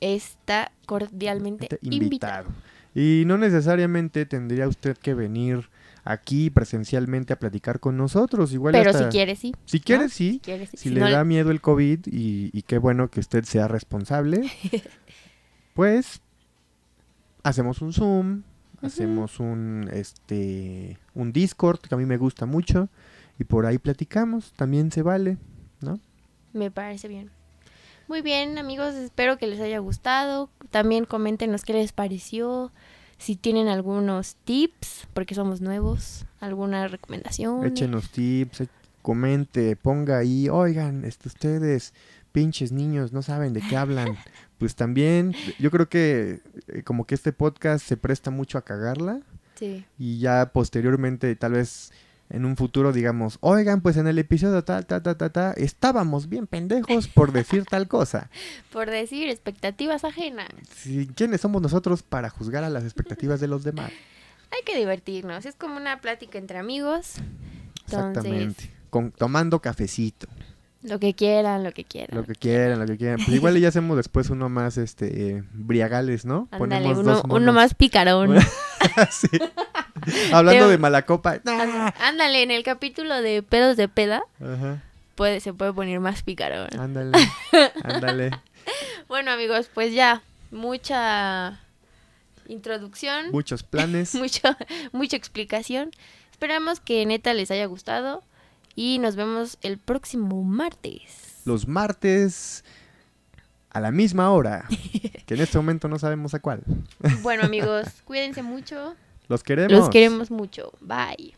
[SPEAKER 1] está cordialmente
[SPEAKER 2] Te-
[SPEAKER 1] invitado.
[SPEAKER 2] Y no necesariamente tendría usted que venir aquí presencialmente a platicar con nosotros. Igual
[SPEAKER 1] Pero
[SPEAKER 2] hasta-
[SPEAKER 1] si quiere, sí.
[SPEAKER 2] Si quiere,
[SPEAKER 1] ¿no?
[SPEAKER 2] sí.
[SPEAKER 1] Si quiere, sí.
[SPEAKER 2] Si,
[SPEAKER 1] Si
[SPEAKER 2] le
[SPEAKER 1] no
[SPEAKER 2] da miedo el COVID y, y qué bueno que usted sea responsable, pues hacemos un Zoom, hacemos un este un Discord que a mí me gusta mucho y por ahí platicamos, también se vale, ¿no?
[SPEAKER 1] Me parece bien. Muy bien, amigos, espero que les haya gustado. También coméntenos qué les pareció, si tienen algunos tips, porque somos nuevos, alguna recomendación.
[SPEAKER 2] Échenos tips, e- comente, ponga ahí, oigan, este, ustedes pinches niños no saben de qué hablan. Pues también, yo creo que eh, como que este podcast se presta mucho a cagarla.
[SPEAKER 1] Sí.
[SPEAKER 2] y ya posteriormente tal vez en un futuro digamos, oigan, pues en el episodio tal, ta, ta, ta, ta, estábamos bien pendejos por decir tal cosa.
[SPEAKER 1] Por decir expectativas ajenas.
[SPEAKER 2] Si, ¿Quiénes somos nosotros para juzgar a las expectativas de los demás?
[SPEAKER 1] Hay que divertirnos, es como una plática entre amigos. Entonces,
[SPEAKER 2] Exactamente. Con, tomando cafecito,
[SPEAKER 1] lo que quieran, lo que quieran.
[SPEAKER 2] lo que quieran, lo que quieran. Pues igual ya hacemos después uno más, este, eh, briagales, ¿no?
[SPEAKER 1] Ándale, uno,
[SPEAKER 2] dos
[SPEAKER 1] uno más picarón.
[SPEAKER 2] Sí. Hablando
[SPEAKER 1] Te-
[SPEAKER 2] de mala copa.
[SPEAKER 1] Ándale, en el capítulo de pedos de peda
[SPEAKER 2] Ajá.
[SPEAKER 1] puede, se puede poner más picarón.
[SPEAKER 2] Ándale. Ándale.
[SPEAKER 1] Bueno amigos, pues ya, mucha introducción,
[SPEAKER 2] Muchos planes.
[SPEAKER 1] mucho, mucha explicación. Esperamos que neta les haya gustado y nos vemos el próximo martes.
[SPEAKER 2] los martes a la misma hora, que en este momento no sabemos a cuál.
[SPEAKER 1] Bueno amigos, cuídense mucho.
[SPEAKER 2] Los queremos.
[SPEAKER 1] Los queremos mucho. Bye.